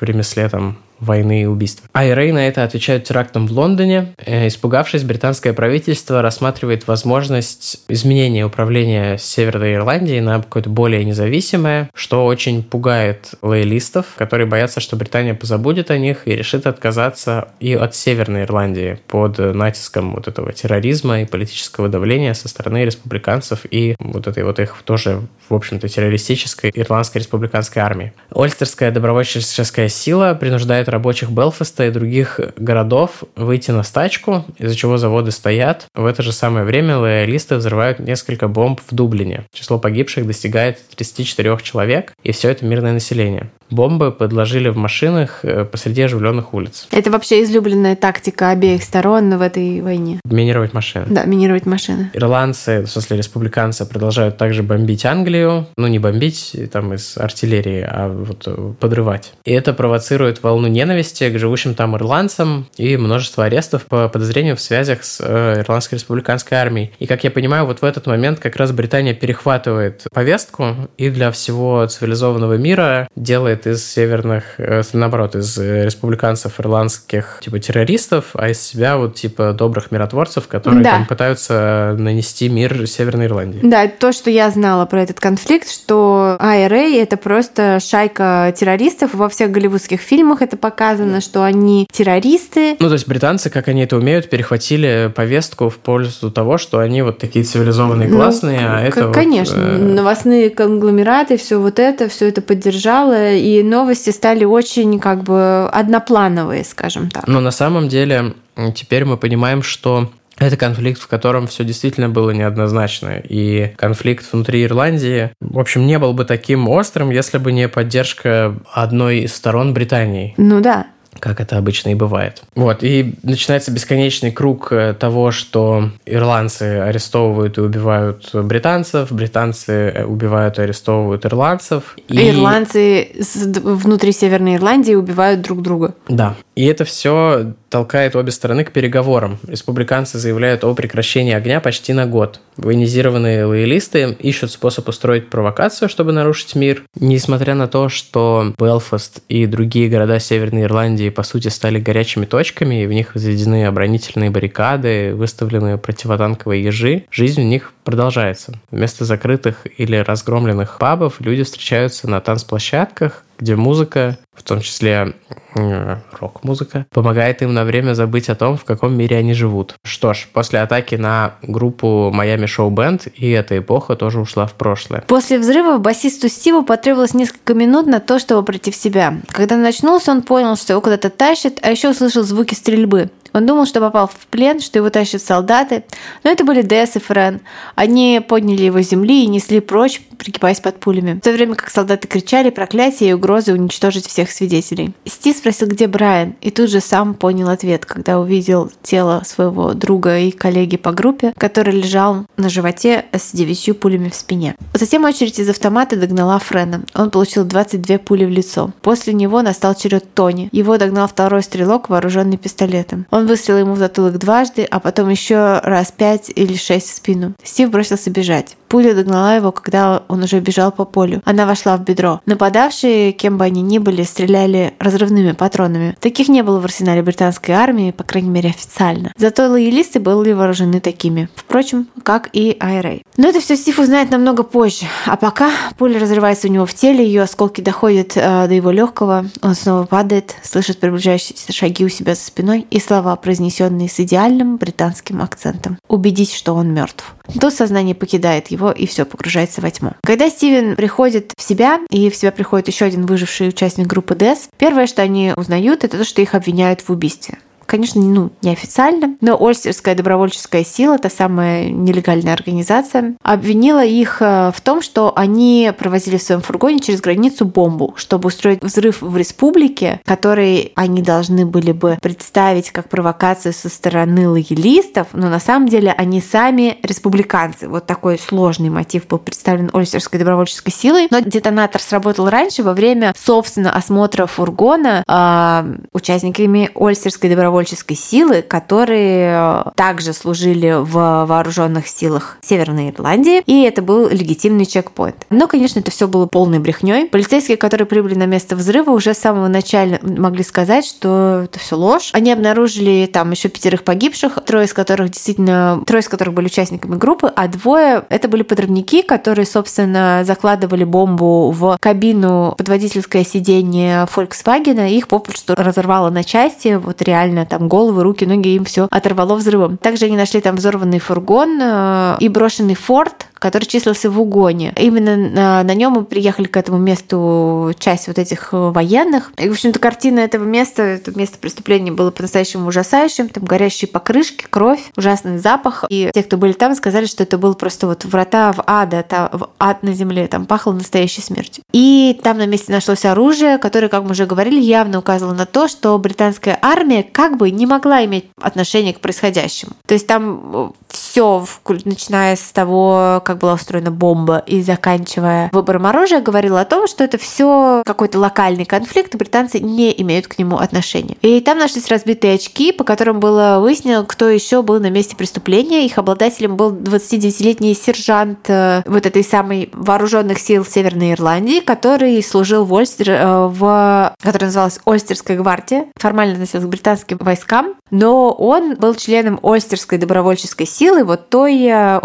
в ремесле там войны и убийств. IRA на это отвечают терактом в Лондоне. Э, испугавшись, британское правительство рассматривает возможность изменения управления Северной Ирландии на какое-то более независимое, что очень пугает лоялистов, которые боятся, что Британия позабудет о них и решит отказаться и от Северной Ирландии под натиском вот этого терроризма и политического давления со стороны республиканцев и вот этой вот их тоже, в общем-то, террористической ирландской республиканской армии. Ольстерская добровольческая сила принуждает рабочих Белфаста и других городов выйти на стачку, из-за чего заводы стоят. В это же самое время лоялисты взрывают несколько бомб в Дублине. Число погибших достигает 34 человек, и все это мирное население бомбы подложили в машинах э, посреди оживленных улиц. Это вообще излюбленная тактика обеих сторон в этой войне. Минировать машины. Да, минировать машины. Ирландцы, в смысле республиканцы, продолжают также бомбить Англию. Ну, не бомбить там из артиллерии, а вот э, подрывать. И это провоцирует волну ненависти к живущим там ирландцам и множество арестов по подозрению в связях с э, Ирландской республиканской армией. И, как я понимаю, вот в этот момент как раз Британия перехватывает повестку и для всего цивилизованного мира делает из северных, э, наоборот, из республиканцев ирландских типа террористов, а из себя вот типа добрых миротворцев, которые да. там пытаются нанести мир Северной Ирландии. Да, то, что я знала про этот конфликт, что IRA это просто шайка террористов. Во всех голливудских фильмах это показано, что они террористы. Ну, то есть британцы, как они это умеют, перехватили повестку в пользу того, что они вот такие цивилизованные, ну, классные, ну, а это Конечно, вот, э... новостные конгломераты, все вот это, все это поддержало, и новости стали очень как бы одноплановые, скажем так. Но на самом деле теперь мы понимаем, что это конфликт, в котором все действительно было неоднозначно. И конфликт внутри Ирландии, в общем, не был бы таким острым, если бы не поддержка одной из сторон Британии. Ну да как это обычно и бывает. Вот, и начинается бесконечный круг э, того, что ирландцы арестовывают и убивают британцев, британцы э, убивают и арестовывают ирландцев. И... Ирландцы внутри Северной Ирландии убивают друг друга. Да. И это все толкает обе стороны к переговорам. Республиканцы заявляют о прекращении огня почти на год. Военизированные лоялисты ищут способ устроить провокацию, чтобы нарушить мир. Несмотря на то, что Белфаст и другие города Северной Ирландии по сути стали горячими точками, и в них возведены оборонительные баррикады, выставлены противотанковые ежи, жизнь в них продолжается. Вместо закрытых или разгромленных пабов люди встречаются на танцплощадках, где музыка, в том числе рок-музыка, помогает им на время забыть о том, в каком мире они живут. Что ж, после атаки на группу Miami Show Band и эта эпоха тоже ушла в прошлое. После взрыва басисту Стиву потребовалось несколько минут на то, чтобы прийти в себя. Когда он очнулся, он понял, что его куда-то тащит, а еще услышал звуки стрельбы. Он думал, что попал в плен, что его тащат солдаты, но это были Десс и Френ. Они подняли его с земли и несли прочь, пригибаясь под пулями. В то время как солдаты кричали проклятия и угрозы уничтожить всех свидетелей. Стив спросил, где Брайан, и тут же сам понял ответ, когда увидел тело своего друга и коллеги по группе, который лежал на животе с девятью пулями в спине. Затем очередь из автомата догнала Френа. Он получил 22 пули в лицо. После него настал черед Тони. Его догнал второй стрелок, вооруженный пистолетом. Он выстрелил ему в затылок дважды, а потом еще раз пять или шесть в спину. Стив бросился бежать. Пуля догнала его, когда он уже бежал по полю. Она вошла в бедро. Нападавшие, кем бы они ни были, стреляли разрывными патронами. Таких не было в арсенале британской армии, по крайней мере официально. Зато лоялисты были вооружены такими. Впрочем, как и IRA. Но это все Стив узнает намного позже. А пока пуля разрывается у него в теле, ее осколки доходят э, до его легкого, он снова падает, слышит приближающиеся шаги у себя за спиной и слова, произнесенные с идеальным британским акцентом. Убедить, что он мертв. Тут сознание покидает его, и все погружается во тьму. Когда Стивен приходит в себя, и в себя приходит еще один выживший участник группы ДЭС, первое, что они узнают, это то, что их обвиняют в убийстве конечно, ну, неофициально, но Ольстерская добровольческая сила, та самая нелегальная организация, обвинила их э, в том, что они провозили в своем фургоне через границу бомбу, чтобы устроить взрыв в республике, который они должны были бы представить как провокацию со стороны лоялистов, но на самом деле они сами республиканцы. Вот такой сложный мотив был представлен Ольстерской добровольческой силой. Но детонатор сработал раньше, во время, собственно, осмотра фургона э, участниками Ольстерской добровольческой добровольческой силы, которые э, также служили в вооруженных силах Северной Ирландии, и это был легитимный чекпоинт. Но, конечно, это все было полной брехней. Полицейские, которые прибыли на место взрыва, уже с самого начала могли сказать, что это все ложь. Они обнаружили там еще пятерых погибших, трое из которых действительно, трое из которых были участниками группы, а двое это были подрывники, которые, собственно, закладывали бомбу в кабину под водительское сиденье Volkswagen, их попросту разорвало на части, вот реально там головы, руки, ноги, им все оторвало взрывом. Также они нашли там взорванный фургон э, и брошенный форт, который числился в угоне. Именно на, на нем мы приехали к этому месту часть вот этих э, военных. И, в общем-то, картина этого места, это место преступления было по-настоящему ужасающим. Там горящие покрышки, кровь, ужасный запах. И те, кто были там, сказали, что это был просто вот врата в ад, это в ад на земле. Там пахло настоящей смертью. И там на месте нашлось оружие, которое, как мы уже говорили, явно указывало на то, что британская армия как бы не могла иметь отношение к происходящему. То есть там э, все, начиная с того, как как была устроена бомба, и заканчивая выбором оружия, говорила о том, что это все какой-то локальный конфликт, и британцы не имеют к нему отношения. И там нашлись разбитые очки, по которым было выяснено, кто еще был на месте преступления. Их обладателем был 29-летний сержант э, вот этой самой вооруженных сил Северной Ирландии, который служил в Ольстер, э, в, которая называлась Ольстерская гвардия, формально относилась к британским войскам, но он был членом Ольстерской добровольческой силы, вот той э,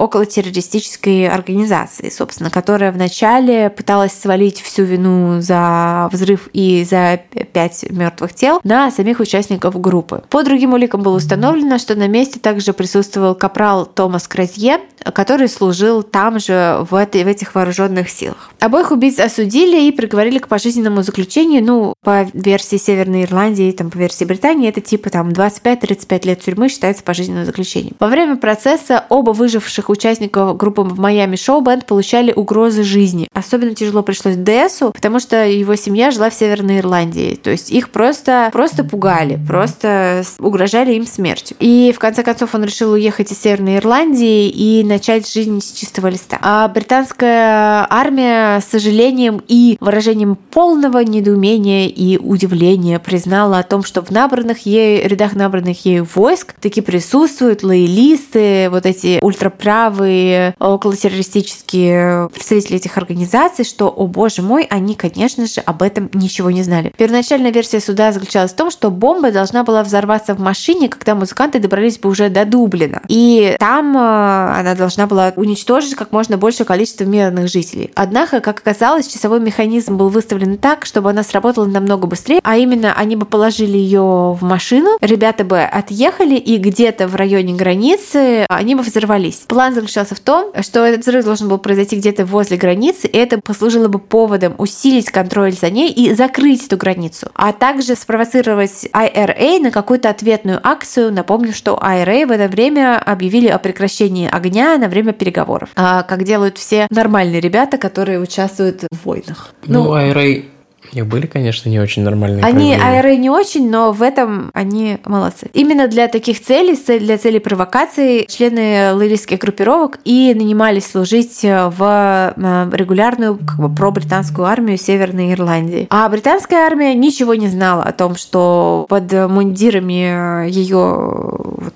околотеррористической организации, собственно, которая вначале пыталась свалить всю вину за взрыв и за пять мертвых тел на самих участников группы. По другим уликам было установлено, что на месте также присутствовал капрал Томас Кразье, который служил там же в, этой, в этих вооруженных силах. Обоих убийц осудили и приговорили к пожизненному заключению, ну, по версии Северной Ирландии, там, по версии Британии, это типа там 25-35 лет тюрьмы считается пожизненным заключением. Во время процесса оба выживших участников группы в Майами Шоу Бенд получали угрозы жизни. Особенно тяжело пришлось Десу, потому что его семья жила в Северной Ирландии. То есть их просто, просто пугали, просто угрожали им смертью. И в конце концов он решил уехать из Северной Ирландии и начать жизнь с чистого листа. А британская армия с сожалением и выражением полного недоумения и удивления признала о том, что в набранных ею, рядах набранных ею войск таки присутствуют лоялисты, вот эти ультраправые, околотеррористические представители этих организаций, что, о боже мой, они, конечно же, об этом ничего не знали. Первоначальная версия суда заключалась в том, что бомба должна была взорваться в машине, когда музыканты добрались бы уже до Дублина. И там э, она должна была уничтожить как можно большее количество мирных жителей. Однако, как оказалось, часовой механизм был выставлен так, чтобы она сработала намного быстрее, а именно они бы положили ее в машину, ребята бы отъехали, и где-то в районе границы они бы взорвались. План заключался в том, что этот взрыв должен был произойти где-то возле границы, и это послужило бы поводом усилить контроль за ней и закрыть эту границу, а также спровоцировать IRA на какую-то ответную акцию. Напомню, что IRA в это время объявили о прекращении огня на время переговоров, а, как делают все нормальные ребята, которые участвуют в войнах. Ну, ну IRA их были, конечно, не очень нормальные. Они аэро не очень, но в этом они молодцы. Именно для таких целей, для целей провокации, члены лоялистских группировок и нанимались служить в э, регулярную как бы, пробританскую армию Северной Ирландии. А британская армия ничего не знала о том, что под мундирами ее вот,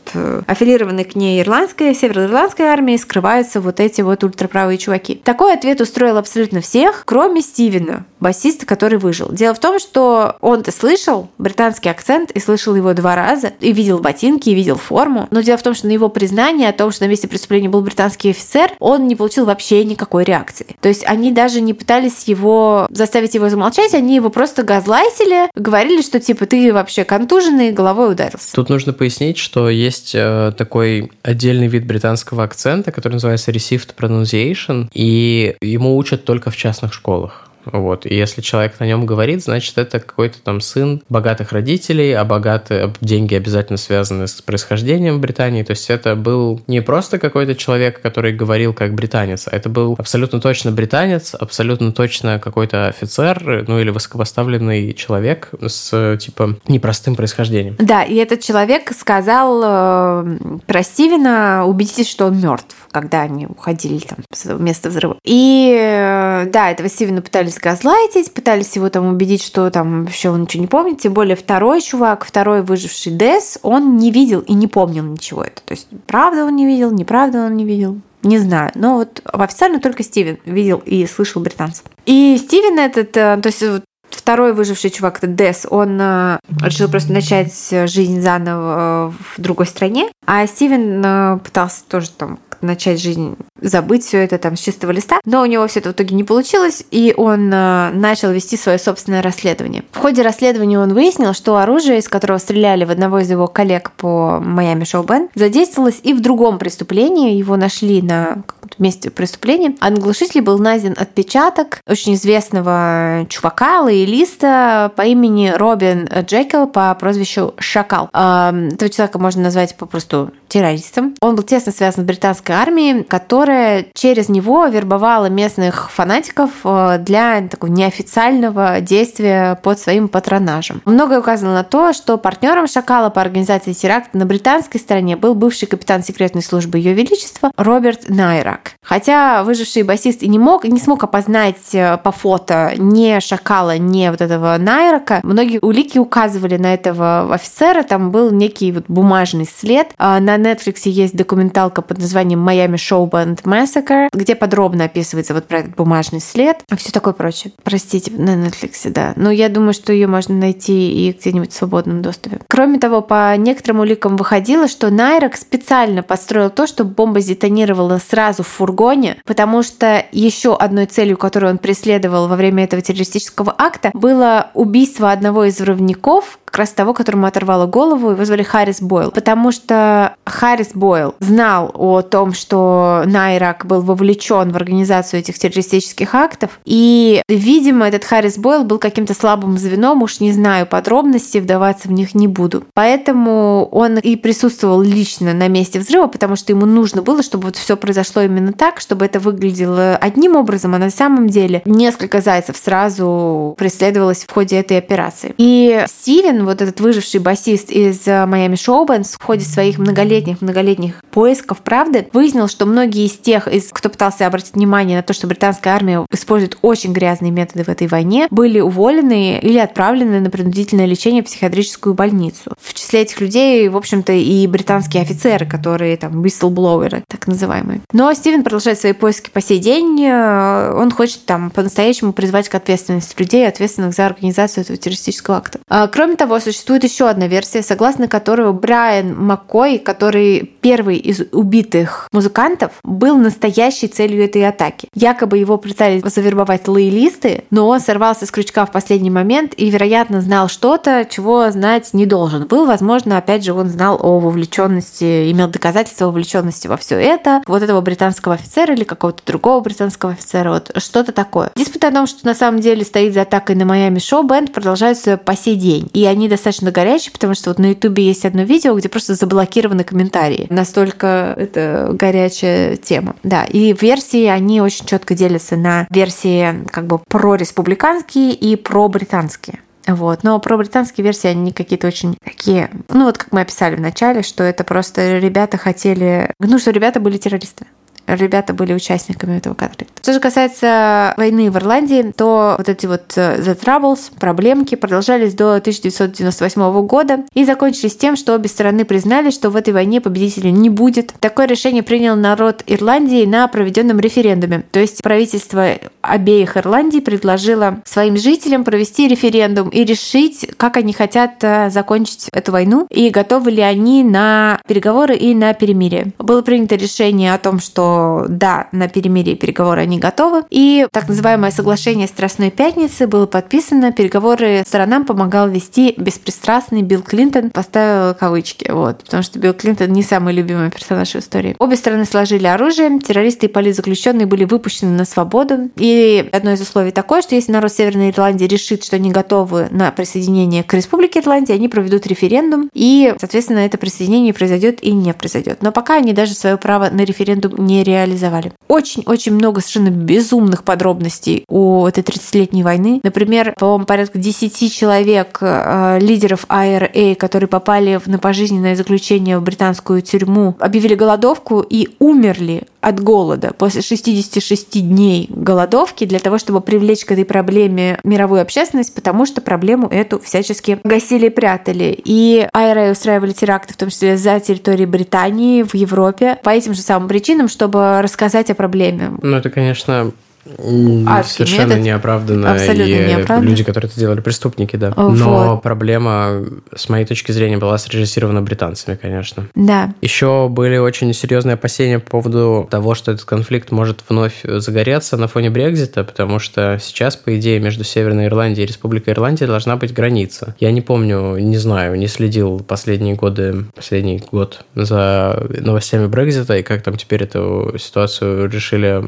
аффилированной к ней ирландской, североирландской армии скрываются вот эти вот ультраправые чуваки. Такой ответ устроил абсолютно всех, кроме Стивена, басиста, который выжил. Дело в том, что он-то слышал британский акцент и слышал его два раза, и видел ботинки, и видел форму. Но дело в том, что на его признание о том, что на месте преступления был британский офицер, он не получил вообще никакой реакции. То есть они даже не пытались его заставить его замолчать, они его просто газлайтили, говорили, что типа ты вообще контуженный, головой ударился. Тут нужно пояснить, что есть э, такой отдельный вид британского акцента, который называется received pronunciation, и ему учат только в частных школах. Вот. И если человек на нем говорит, значит, это какой-то там сын богатых родителей, а богатые деньги обязательно связаны с происхождением в Британии. То есть это был не просто какой-то человек, который говорил как британец, а это был абсолютно точно британец, абсолютно точно какой-то офицер, ну или высокопоставленный человек с, типа, непростым происхождением. Да, и этот человек сказал э, про Стивена, убедитесь, что он мертв, когда они уходили там с места взрыва. И э, да, этого Стивена пытались пытались газлайтить, пытались его там убедить, что там вообще он ничего не помнит. Тем более второй чувак, второй выживший Дес, он не видел и не помнил ничего это. То есть правда он не видел, неправда он не видел. Не знаю, но вот официально только Стивен видел и слышал британцев. И Стивен этот, э, то есть второй выживший чувак, это Дес, он э, решил просто начать жизнь заново в другой стране, а Стивен э, пытался тоже там начать жизнь, забыть все это там с чистого листа. Но у него все это в итоге не получилось, и он э, начал вести свое собственное расследование. В ходе расследования он выяснил, что оружие, из которого стреляли в одного из его коллег по Майами Шоу Бен, задействовалось и в другом преступлении. Его нашли на месте преступления. А на глушителе был найден отпечаток очень известного чувака, лоялиста по имени Робин Джекел по прозвищу Шакал. Этого человека можно назвать попросту террористом. Он был тесно связан с британской британской армии, которая через него вербовала местных фанатиков э, для такого неофициального действия под своим патронажем. Многое указано на то, что партнером Шакала по организации теракта на британской стороне был бывший капитан секретной службы Ее Величества Роберт Найрак. Хотя выживший басист и не мог, не смог опознать э, по фото ни Шакала, ни вот этого Найрака, многие улики указывали на этого офицера, там был некий вот бумажный след. А на Netflix есть документалка под названием «Майами Show Band Massacre», где подробно описывается вот про этот бумажный след и все такое прочее. Простите, на Netflix, да. Но я думаю, что ее можно найти и где-нибудь в свободном доступе. Кроме того, по некоторым уликам выходило, что Найрок специально построил то, чтобы бомба сдетонировала сразу в фургоне, потому что еще одной целью, которую он преследовал во время этого террористического акта, было убийство одного из взрывников, как раз того, которому оторвало голову, его звали Харрис Бойл. Потому что Харрис Бойл знал о том, что Найрак был вовлечен в организацию этих террористических актов. И, видимо, этот Харрис Бойл был каким-то слабым звеном, уж не знаю подробностей, вдаваться в них не буду. Поэтому он и присутствовал лично на месте взрыва, потому что ему нужно было, чтобы вот все произошло именно так, чтобы это выглядело одним образом, а на самом деле несколько зайцев сразу преследовалось в ходе этой операции. И Стивен вот этот выживший басист из Miami Show Bands в ходе своих многолетних-многолетних поисков правды выяснил, что многие из тех, из, кто пытался обратить внимание на то, что британская армия использует очень грязные методы в этой войне, были уволены или отправлены на принудительное лечение в психиатрическую больницу. В числе этих людей, в общем-то, и британские офицеры, которые там whistleblowers, так называемые. Но Стивен продолжает свои поиски по сей день. Он хочет там по-настоящему призвать к ответственности людей, ответственных за организацию этого террористического акта. А, кроме того, того, существует еще одна версия, согласно которой Брайан Маккой, который первый из убитых музыкантов, был настоящей целью этой атаки. Якобы его пытались завербовать лоялисты, но он сорвался с крючка в последний момент и, вероятно, знал что-то, чего знать не должен был. Возможно, опять же, он знал о вовлеченности, имел доказательства вовлеченности во все это, вот этого британского офицера или какого-то другого британского офицера, вот что-то такое. Диспут о том, что на самом деле стоит за атакой на Майами Шоу, бенд продолжается по сей день. И они достаточно горячие, потому что вот на Ютубе есть одно видео, где просто заблокированы комментарии. Настолько это горячая тема. Да, и версии они очень четко делятся на версии как бы прореспубликанские и пробританские. Вот. Но про британские версии они какие-то очень такие, ну вот как мы описали в начале, что это просто ребята хотели, ну что ребята были террористами ребята были участниками этого конфликта. Что же касается войны в Ирландии, то вот эти вот э, The Troubles, проблемки продолжались до 1998 года и закончились тем, что обе стороны признали, что в этой войне победителя не будет. Такое решение принял народ Ирландии на проведенном референдуме. То есть правительство обеих Ирландий предложило своим жителям провести референдум и решить, как они хотят э, закончить эту войну и готовы ли они на переговоры и на перемирие. Было принято решение о том, что да, на перемирие переговоры они готовы. И так называемое соглашение Страстной Пятницы было подписано. Переговоры сторонам помогал вести беспристрастный Билл Клинтон. Поставил кавычки, вот, потому что Билл Клинтон не самый любимый персонаж в истории. Обе стороны сложили оружие, террористы и политзаключенные были выпущены на свободу. И одно из условий такое, что если народ Северной Ирландии решит, что они готовы на присоединение к Республике Ирландии, они проведут референдум, и, соответственно, это присоединение произойдет и не произойдет. Но пока они даже свое право на референдум не реализовали. Очень-очень много совершенно безумных подробностей у этой 30-летней войны. Например, по-моему, порядка 10 человек, э, лидеров IRA, которые попали на пожизненное заключение в британскую тюрьму, объявили голодовку и умерли от голода после 66 дней голодовки для того, чтобы привлечь к этой проблеме мировую общественность, потому что проблему эту всячески гасили и прятали. И IRA устраивали теракты, в том числе за территорией Британии, в Европе, по этим же самым причинам, чтобы рассказать о проблеме. Ну, это, конечно, а, Совершенно метод неоправданно. Абсолютно и неоправданно. Люди, которые это делали, преступники, да. Вот. Но проблема, с моей точки зрения, была срежиссирована британцами, конечно. Да. Еще были очень серьезные опасения по поводу того, что этот конфликт может вновь загореться на фоне Брекзита, потому что сейчас, по идее, между Северной Ирландией и Республикой Ирландия должна быть граница. Я не помню, не знаю, не следил последние годы, последний год за новостями Брекзита и как там теперь эту ситуацию решили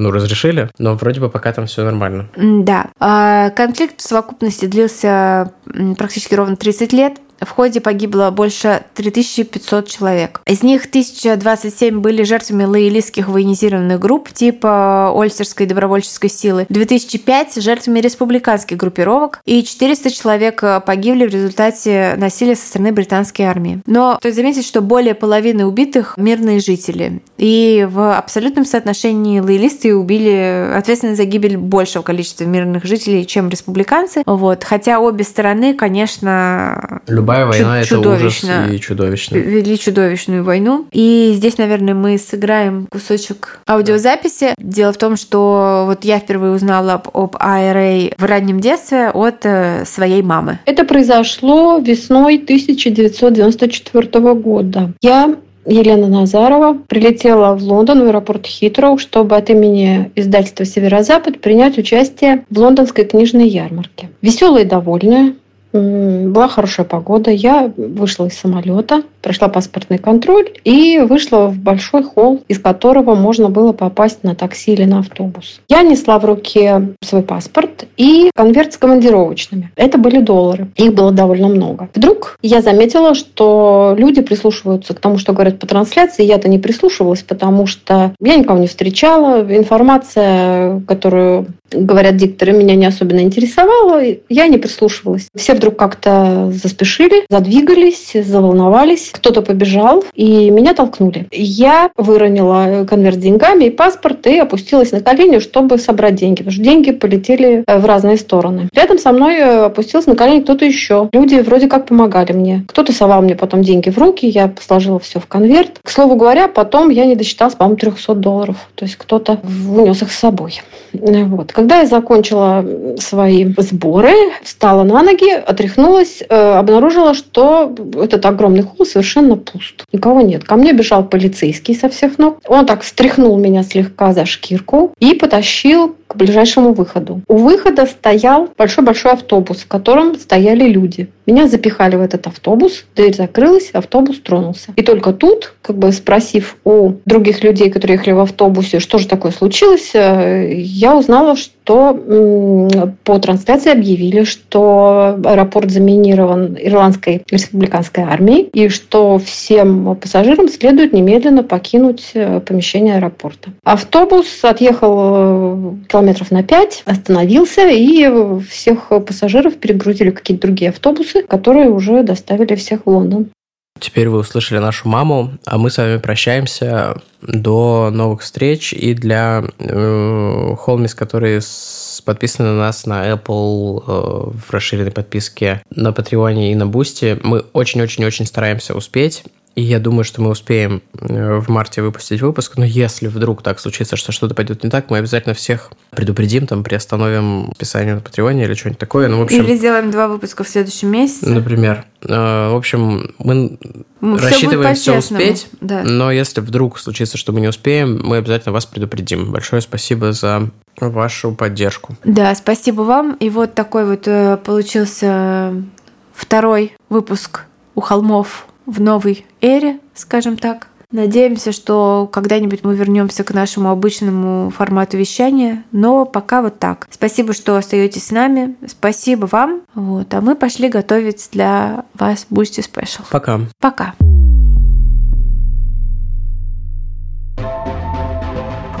ну, разрешили, но вроде бы пока там все нормально. Да. А, конфликт в совокупности длился практически ровно 30 лет. В ходе погибло больше 3500 человек. Из них 1027 были жертвами лоялистских военизированных групп типа Ольстерской добровольческой силы, 2005 жертвами республиканских группировок и 400 человек погибли в результате насилия со стороны британской армии. Но стоит заметить, что более половины убитых – мирные жители. И в абсолютном соотношении лоялисты убили ответственны за гибель большего количества мирных жителей, чем республиканцы. Вот. Хотя обе стороны, конечно, Любая война это ужас и чудовищно. Вели чудовищную войну. И здесь, наверное, мы сыграем кусочек аудиозаписи. Дело в том, что вот я впервые узнала об, об IRA в раннем детстве от э, своей мамы. Это произошло весной 1994 года. Я Елена Назарова прилетела в Лондон, в аэропорт Хитроу, чтобы от имени издательства «Северо-Запад» принять участие в лондонской книжной ярмарке. Веселая и довольная, была хорошая погода. Я вышла из самолета, прошла паспортный контроль и вышла в большой холл, из которого можно было попасть на такси или на автобус. Я несла в руке свой паспорт и конверт с командировочными. Это были доллары. Их было довольно много. Вдруг я заметила, что люди прислушиваются к тому, что говорят по трансляции. Я-то не прислушивалась, потому что я никого не встречала. Информация, которую говорят дикторы, меня не особенно интересовала. Я не прислушивалась. Все вдруг как-то заспешили, задвигались, заволновались. Кто-то побежал, и меня толкнули. Я выронила конверт с деньгами и паспорт и опустилась на колени, чтобы собрать деньги. Потому что деньги полетели э, в разные стороны. Рядом со мной э, опустился на колени кто-то еще. Люди вроде как помогали мне. Кто-то совал мне потом деньги в руки, я сложила все в конверт. К слову говоря, потом я не досчиталась, по-моему, 300 долларов. То есть кто-то унес их с собой. Вот. Когда я закончила свои сборы, встала на ноги, отряхнулась, э, обнаружила, что этот огромный холл совершенно пуст. Никого нет. Ко мне бежал полицейский со всех ног. Он так встряхнул меня слегка за шкирку и потащил к ближайшему выходу. У выхода стоял большой-большой автобус, в котором стояли люди. Меня запихали в этот автобус, дверь закрылась, автобус тронулся. И только тут, как бы спросив у других людей, которые ехали в автобусе, что же такое случилось, э, я узнала, что по трансляции объявили, что аэропорт заминирован ирландской республиканской армией и что всем пассажирам следует немедленно покинуть э, помещение аэропорта. Автобус отъехал э, километров на 5, остановился, и всех пассажиров перегрузили какие-то другие автобусы, которые уже доставили всех в Лондон. Теперь вы услышали нашу маму, а мы с вами прощаемся до новых встреч. И для э, Холмис, которые подписаны на нас на Apple э, в расширенной подписке, на Патреоне и на Бусти, мы очень-очень-очень стараемся успеть. И я думаю, что мы успеем э, в марте выпустить выпуск. Но если вдруг так случится, что что-то пойдет не так, мы обязательно всех предупредим, там, приостановим списание на Патреоне или что-нибудь такое. Ну, в общем, или сделаем два выпуска в следующем месяце. Например. Э, в общем, мы ну, рассчитываем все успеть, да. но если вдруг случится, что мы не успеем, мы обязательно вас предупредим. Большое спасибо за вашу поддержку. Да, спасибо вам. И вот такой вот э, получился второй выпуск у холмов в новой эре, скажем так. Надеемся, что когда-нибудь мы вернемся к нашему обычному формату вещания, но пока вот так. Спасибо, что остаетесь с нами. Спасибо вам. Вот, а мы пошли готовить для вас Boosty Special. Пока. Пока.